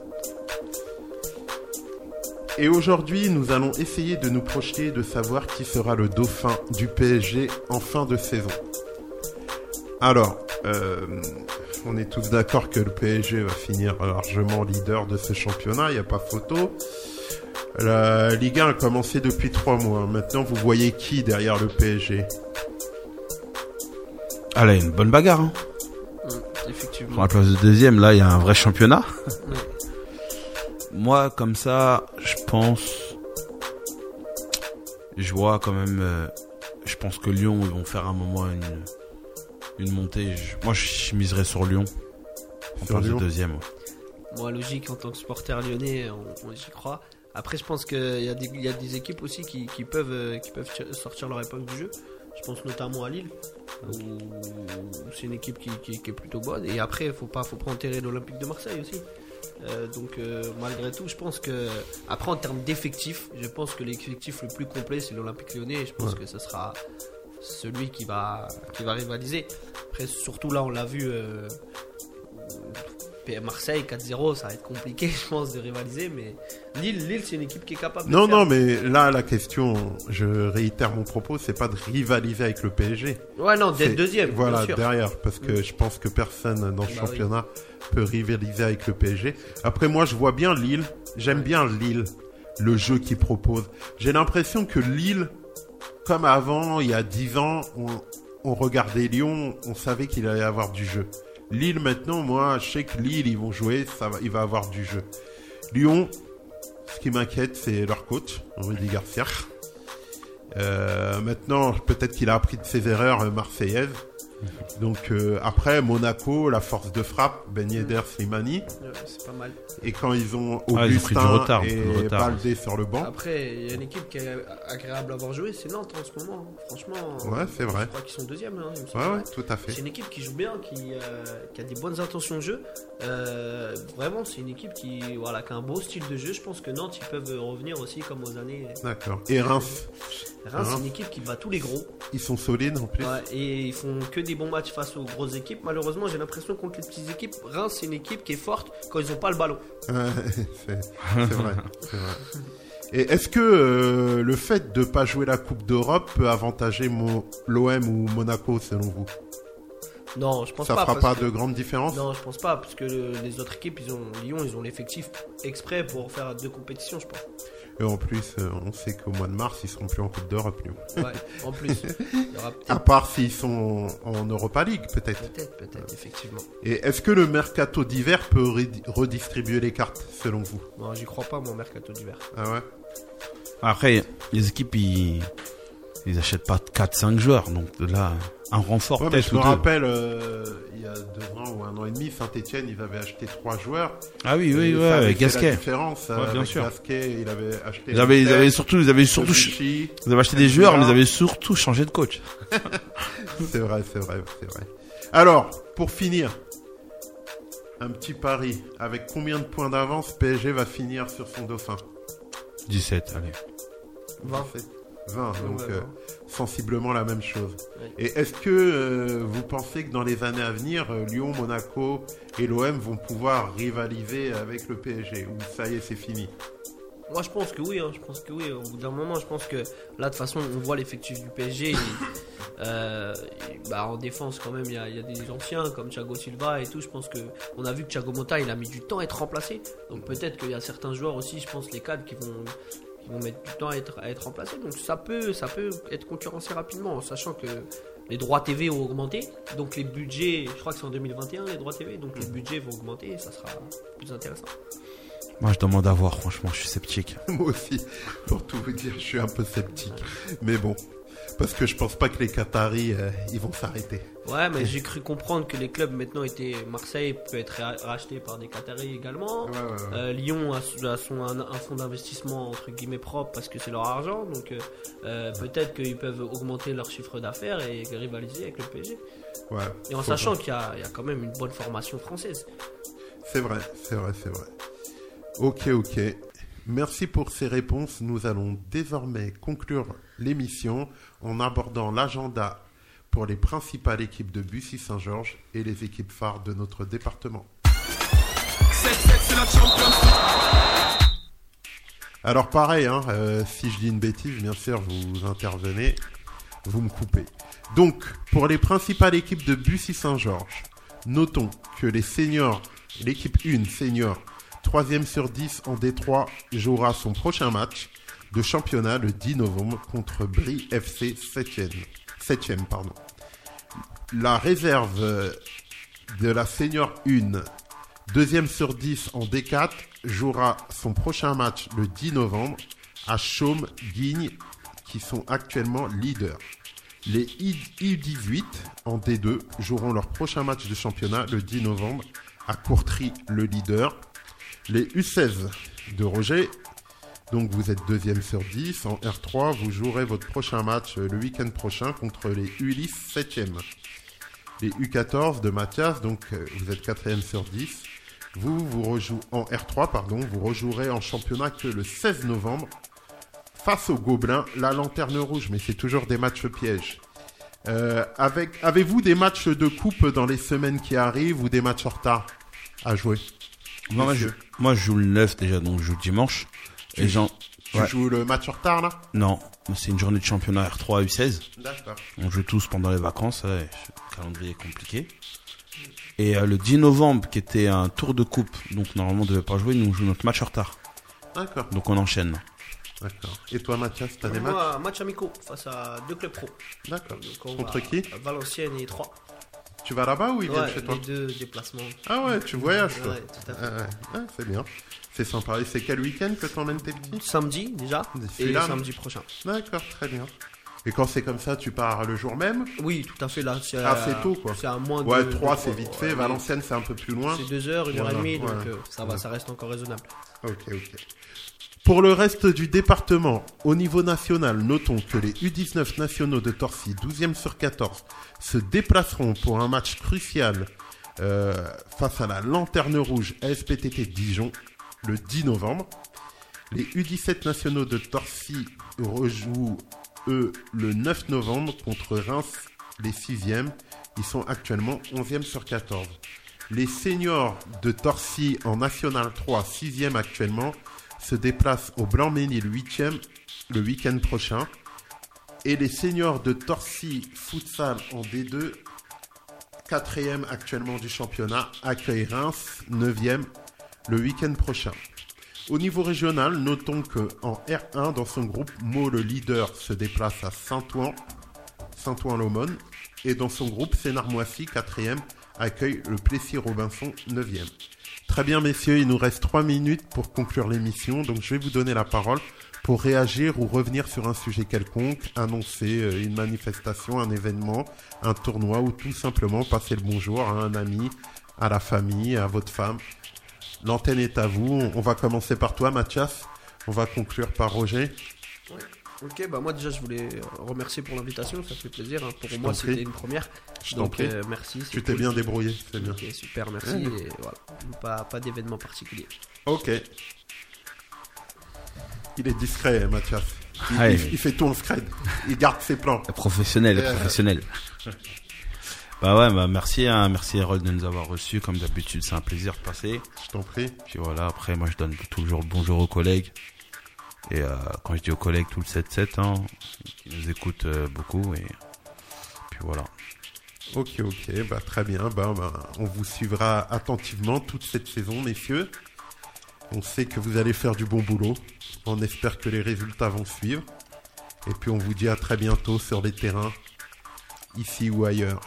Et aujourd'hui, nous allons essayer de nous projeter et de savoir qui sera le dauphin du PSG en fin de saison. Alors, euh, on est tous d'accord que le PSG va finir largement leader de ce championnat, il n'y a pas photo. La Ligue 1 a commencé depuis trois mois. Maintenant, vous voyez qui derrière le PSG Allez, une bonne bagarre. Hein. Mm, Effectivement. Pour la place de deuxième, là, il y a un vrai championnat. Moi, comme ça, je pense. Je vois quand même. euh, je pense que Lyon, ils vont faire un moment une, une montée. Je- moi, je miserais sur Lyon. En Sur place Lyon de deuxième. ouais. Moi, logique, en tant que supporter lyonnais, on, on- j'y crois. Après, je pense qu'il y, a des- il y a des équipes aussi qui, qui peuvent, euh, qui peuvent tir- sortir leur épingle du jeu. Je pense notamment à Lille, où c'est une équipe qui, qui- qui est plutôt bonne. Et après, il faut pas, faut pas enterrer l'Olympique de Marseille aussi. Euh, donc, euh, malgré tout, je pense que. Après, en termes d'effectifs, je pense que l'effectif le plus complet, c'est l'Olympique lyonnais. Et je pense que ce sera celui qui va, qui va rivaliser. Après, surtout là, on l'a vu. euh, Marseille 4-0, ça va être compliqué, je pense, de rivaliser. Mais Lille, Lille c'est une équipe qui est capable de Non, faire. non, mais là, la question, je réitère mon propos, c'est pas de rivaliser avec le PSG. Ouais, non, d'être deuxième. Voilà, bien sûr. derrière, parce que Mm. je pense que personne dans ce Bah oui. championnat peut rivaliser avec le PSG. Après, moi, je vois bien Lille. J'aime bien Lille, le jeu qu'il propose. J'ai l'impression que Lille, comme avant, il y a 10 ans, on, regardait Lyon, on savait qu'il allait avoir du jeu. Lille, maintenant, moi, je sais que Lille, ils vont jouer, ça va, il va avoir du jeu. Lyon, ce qui m'inquiète, c'est leur coach, Rudy Garcia. Euh, maintenant, peut-être qu'il a appris de ses erreurs euh, marseillaises. Donc euh, après, Monaco, la force de frappe, Ben Yedder, Slimani. Ouais, c'est pas mal. Et quand ils ont Ah, ils ont pris du Augustin retard, et beaucoup de retard. Baldé sur le banc. Après, il y a une équipe qui est agréable à voir jouer, c'est Nantes en ce moment. Franchement, Ouais, c'est vrai. je crois qu'ils sont deuxième. Hein, il me semble. Ouais, ouais, tout à fait. C'est une équipe qui joue bien, qui, euh, qui a des bonnes intentions de jeu. Euh, vraiment, c'est une équipe qui, voilà, qui a un beau style de jeu. Je pense que Nantes, ils peuvent revenir aussi comme aux années. D'accord. Et Reims, Reims, c'est Reims. une équipe qui bat tous les gros. ils sont solides en plus. Ouais, et ils font que des bons matchs face aux grosses équipes. Malheureusement, j'ai l'impression contre les petites équipes, Reims, c'est une équipe qui est forte quand ils n'ont pas le ballon. Ouais, c'est vrai, c'est vrai. Et est-ce que euh, le fait de pas jouer la Coupe d'Europe peut avantager mon- l'OM ou Monaco selon vous? Non, je pense Ça pas. fera parce pas que- de grande différence Non, je pense pas, parce que le- les autres équipes, ils ont Lyon, ils ont l'effectif exprès pour faire deux compétitions, je pense. Et en plus, euh, on sait qu'au mois de mars, ils seront plus en Coupe d'Europe, Lyon. Ouais, en plus, il y aura À part s'ils sont en, Europa League, peut-être. peut-être, peut-être, effectivement. Et est-ce que le mercato d'hiver peut redi- redistribuer les cartes, selon vous? Non, j'y crois pas, mon mercato d'hiver. Ah ouais? Après, les équipes, ils, ils achètent pas 4-5 joueurs. Donc là, un renfort Ouais, mais peut-être je me deux. rappelle, euh, a deux ans ou un an et demi, Saint-Etienne, ils avaient acheté trois joueurs. Ah oui, oui, ouais, avec fait la Gasquet. différence. Ouais, avec bien sûr. Gasquet, il avait acheté. Ils avaient, ils Lopez, avaient surtout, ils avaient surtout, ils avaient acheté des joueurs, mais ils avaient surtout changé de coach. C'est vrai, c'est vrai, c'est vrai. Alors, pour finir, un petit pari. Avec combien de points d'avance PSG va finir sur son dauphin? 17, allez. 20. 20, donc Ouais, euh. Sensiblement la même chose. Et est-ce que euh, vous pensez que dans les années à venir, euh, Lyon, Monaco et l'OM vont pouvoir rivaliser avec le PSG Ou ça y est, c'est fini? Moi, je pense que oui. hein, je pense que oui. Au bout d'un moment, je pense que là, de toute façon, on voit l'effectif du PSG. euh, bah, en défense, quand même, il y, a, il y a des anciens comme Thiago Silva et tout. Je pense que on a vu que Thiago Motta, il a mis du temps à être remplacé. Donc peut-être qu'il y a certains joueurs aussi, je pense, les cadres qui vont qui vont mettre du temps à être, à être remplacés. Donc ça peut, ça peut être concurrencé rapidement, en sachant que les droits TV ont augmenté. Donc les budgets, je crois que c'est en 2021 les droits TV. Donc les budgets vont augmenter et ça sera plus intéressant. Moi, je demande à voir, franchement, je suis sceptique. Moi aussi, pour tout vous dire, je suis un peu sceptique. Mais bon, parce que je pense pas que les Qataris, euh, ils vont s'arrêter. Ouais, mais j'ai cru comprendre que les clubs maintenant étaient. Marseille peut être ra- racheté par des Qataris également. Ouais, ouais, ouais. Euh, Lyon a, son- a son, un, un fonds d'investissement entre guillemets propre parce que c'est leur argent. Donc euh, peut-être qu'ils peuvent augmenter leur chiffre d'affaires et rivaliser avec le PSG. Ouais. Et en sachant qu'il y, a- il y a quand même une bonne formation française. C'est vrai, c'est vrai, c'est vrai. Ok, ok. Merci pour ces réponses. Nous allons désormais conclure l'émission en abordant l'agenda pour les principales équipes de Bussy Saint-Georges et les équipes phares de notre département. Alors pareil, hein, euh, si je dis une bêtise, bien sûr, vous intervenez, vous me coupez. Donc, pour les principales équipes de Bussy Saint-Georges, notons que les seniors, l'équipe 1 senior, 3 sur 10 en D3, jouera son prochain match de championnat le 10 novembre contre Brie FC 7e. 7e pardon. La réserve euh, de la senior 1, deuxième sur 10 en D4, jouera son prochain match le 10 novembre à Chaume, Guigne, qui sont actuellement leaders. Les U18 en D2 joueront leur prochain match de championnat le 10 novembre à Courtry, le leader. Les U16 de Roger, donc vous êtes deuxième sur 10. En R3, vous jouerez votre prochain match le week-end prochain contre les U10 7e. Les U14 de Mathias, donc euh, vous êtes quatrième sur 10. Vous, vous rejouez en R3, pardon, vous rejouerez en championnat que le 16 novembre face aux Gobelins, la lanterne rouge, mais c'est toujours des matchs pièges. Euh, avec, avez-vous des matchs de coupe dans les semaines qui arrivent ou des matchs en retard à jouer moi, je, moi, je joue le 9 déjà, donc je joue dimanche. Tu, ouais. joues le match en retard là Non, c'est une journée de championnat R3 U16. D'accord. On joue tous pendant les vacances, ouais, le calendrier est compliqué. Et euh, le 10 novembre, qui était un tour de coupe, donc normalement on devait pas jouer, nous on joue notre match en retard. D'accord. Donc on enchaîne. D'accord. Et toi Mathias, t'as des matchs Moi, match amicaux face à deux clubs pro. D'accord. Contre va qui Valenciennes et 3. Tu vas là-bas ou ils viennent Ouais, chez toi les deux déplacements. Ah ouais, tu voyages toi Ouais, tout à fait. Ah ouais. Ah, c'est bien. C'est sympa. Et c'est quel week-end que t'emmènes tes petits Samedi déjà et non samedi prochain. D'accord, très bien. Et quand c'est comme ça, tu pars le jour même Oui, tout à fait là. C'est Ah, à- c'est tôt, quoi. C'est à moins Ouais, de. 3 de- c'est vite fait. ouais, Valenciennes c'est un peu plus loin. C'est 2 heures, 1 heure et demie, donc ouais. euh, ça va, Ouais. ça reste encore raisonnable. Ok, ok. Pour le reste du département, au niveau national, notons que les U19 nationaux de Torcy, 12e sur 14, se déplaceront pour un match crucial euh, face à la Lanterne Rouge SPTT Dijon le 10 novembre. Les U17 nationaux de Torcy rejouent, eux, le 9 novembre contre Reims, les 6e. Ils sont actuellement 11e sur 14. Les seniors de Torcy en National 3, 6e actuellement, se déplacent au Blanc-Ménil 8e le week-end prochain. Et les seniors de Torcy Futsal en D2, 4e actuellement du championnat, accueillent Reims, 9e le week-end prochain. Au niveau régional, notons que en R1, dans son groupe, Mo le leader se déplace à Saint-Ouen, Saint-Ouen-l'Aumône, et dans son groupe, Sénarmoissy, 4e, accueille le Plessis-Robinson, 9e. Très bien, messieurs, il nous reste 3 minutes pour conclure l'émission, donc je vais vous donner la parole pour réagir ou revenir sur un sujet quelconque, annoncer euh, une manifestation, un événement, un tournoi ou tout simplement passer le bonjour à un ami, à la famille, à votre femme. L'antenne est à vous. On va commencer par toi, Mathias. On va conclure par Roger. Ok, bah moi déjà je voulais remercier pour l'invitation, ça fait plaisir. hein. Pour Je moi c'était une première. Je t'en Donc prie. euh, merci. Tu t'es cool. bien débrouillé, c'est bien. Ok, super, merci. Et voilà, pas, pas d'événement particulier. Ok. Il est discret, Mathias. Il, il fait tout en scred. Il garde ses plans. Professionnel, Euh. professionnel. bah ouais, bah merci, hein, merci Harold de nous avoir reçus. Comme d'habitude, c'est un plaisir de passer. Je t'en prie. Puis voilà, après, moi je donne toujours le bonjour aux collègues. Et euh, quand je dis aux collègues, tout le 7-7, hein, qui nous écoutent euh, beaucoup. Et puis voilà. Ok, ok, bah très bien. Bah, bah, on vous suivra attentivement toute cette saison, messieurs. On sait que vous allez faire du bon boulot. On espère que les résultats vont suivre. Et puis on vous dit à très bientôt sur les terrains, ici ou ailleurs.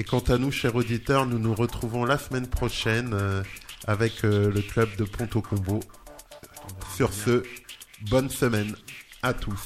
Et quant à nous, chers auditeurs, nous nous retrouvons la semaine prochaine euh, avec euh, le club de Ponto Combo. Sur ce, bonne semaine à tous.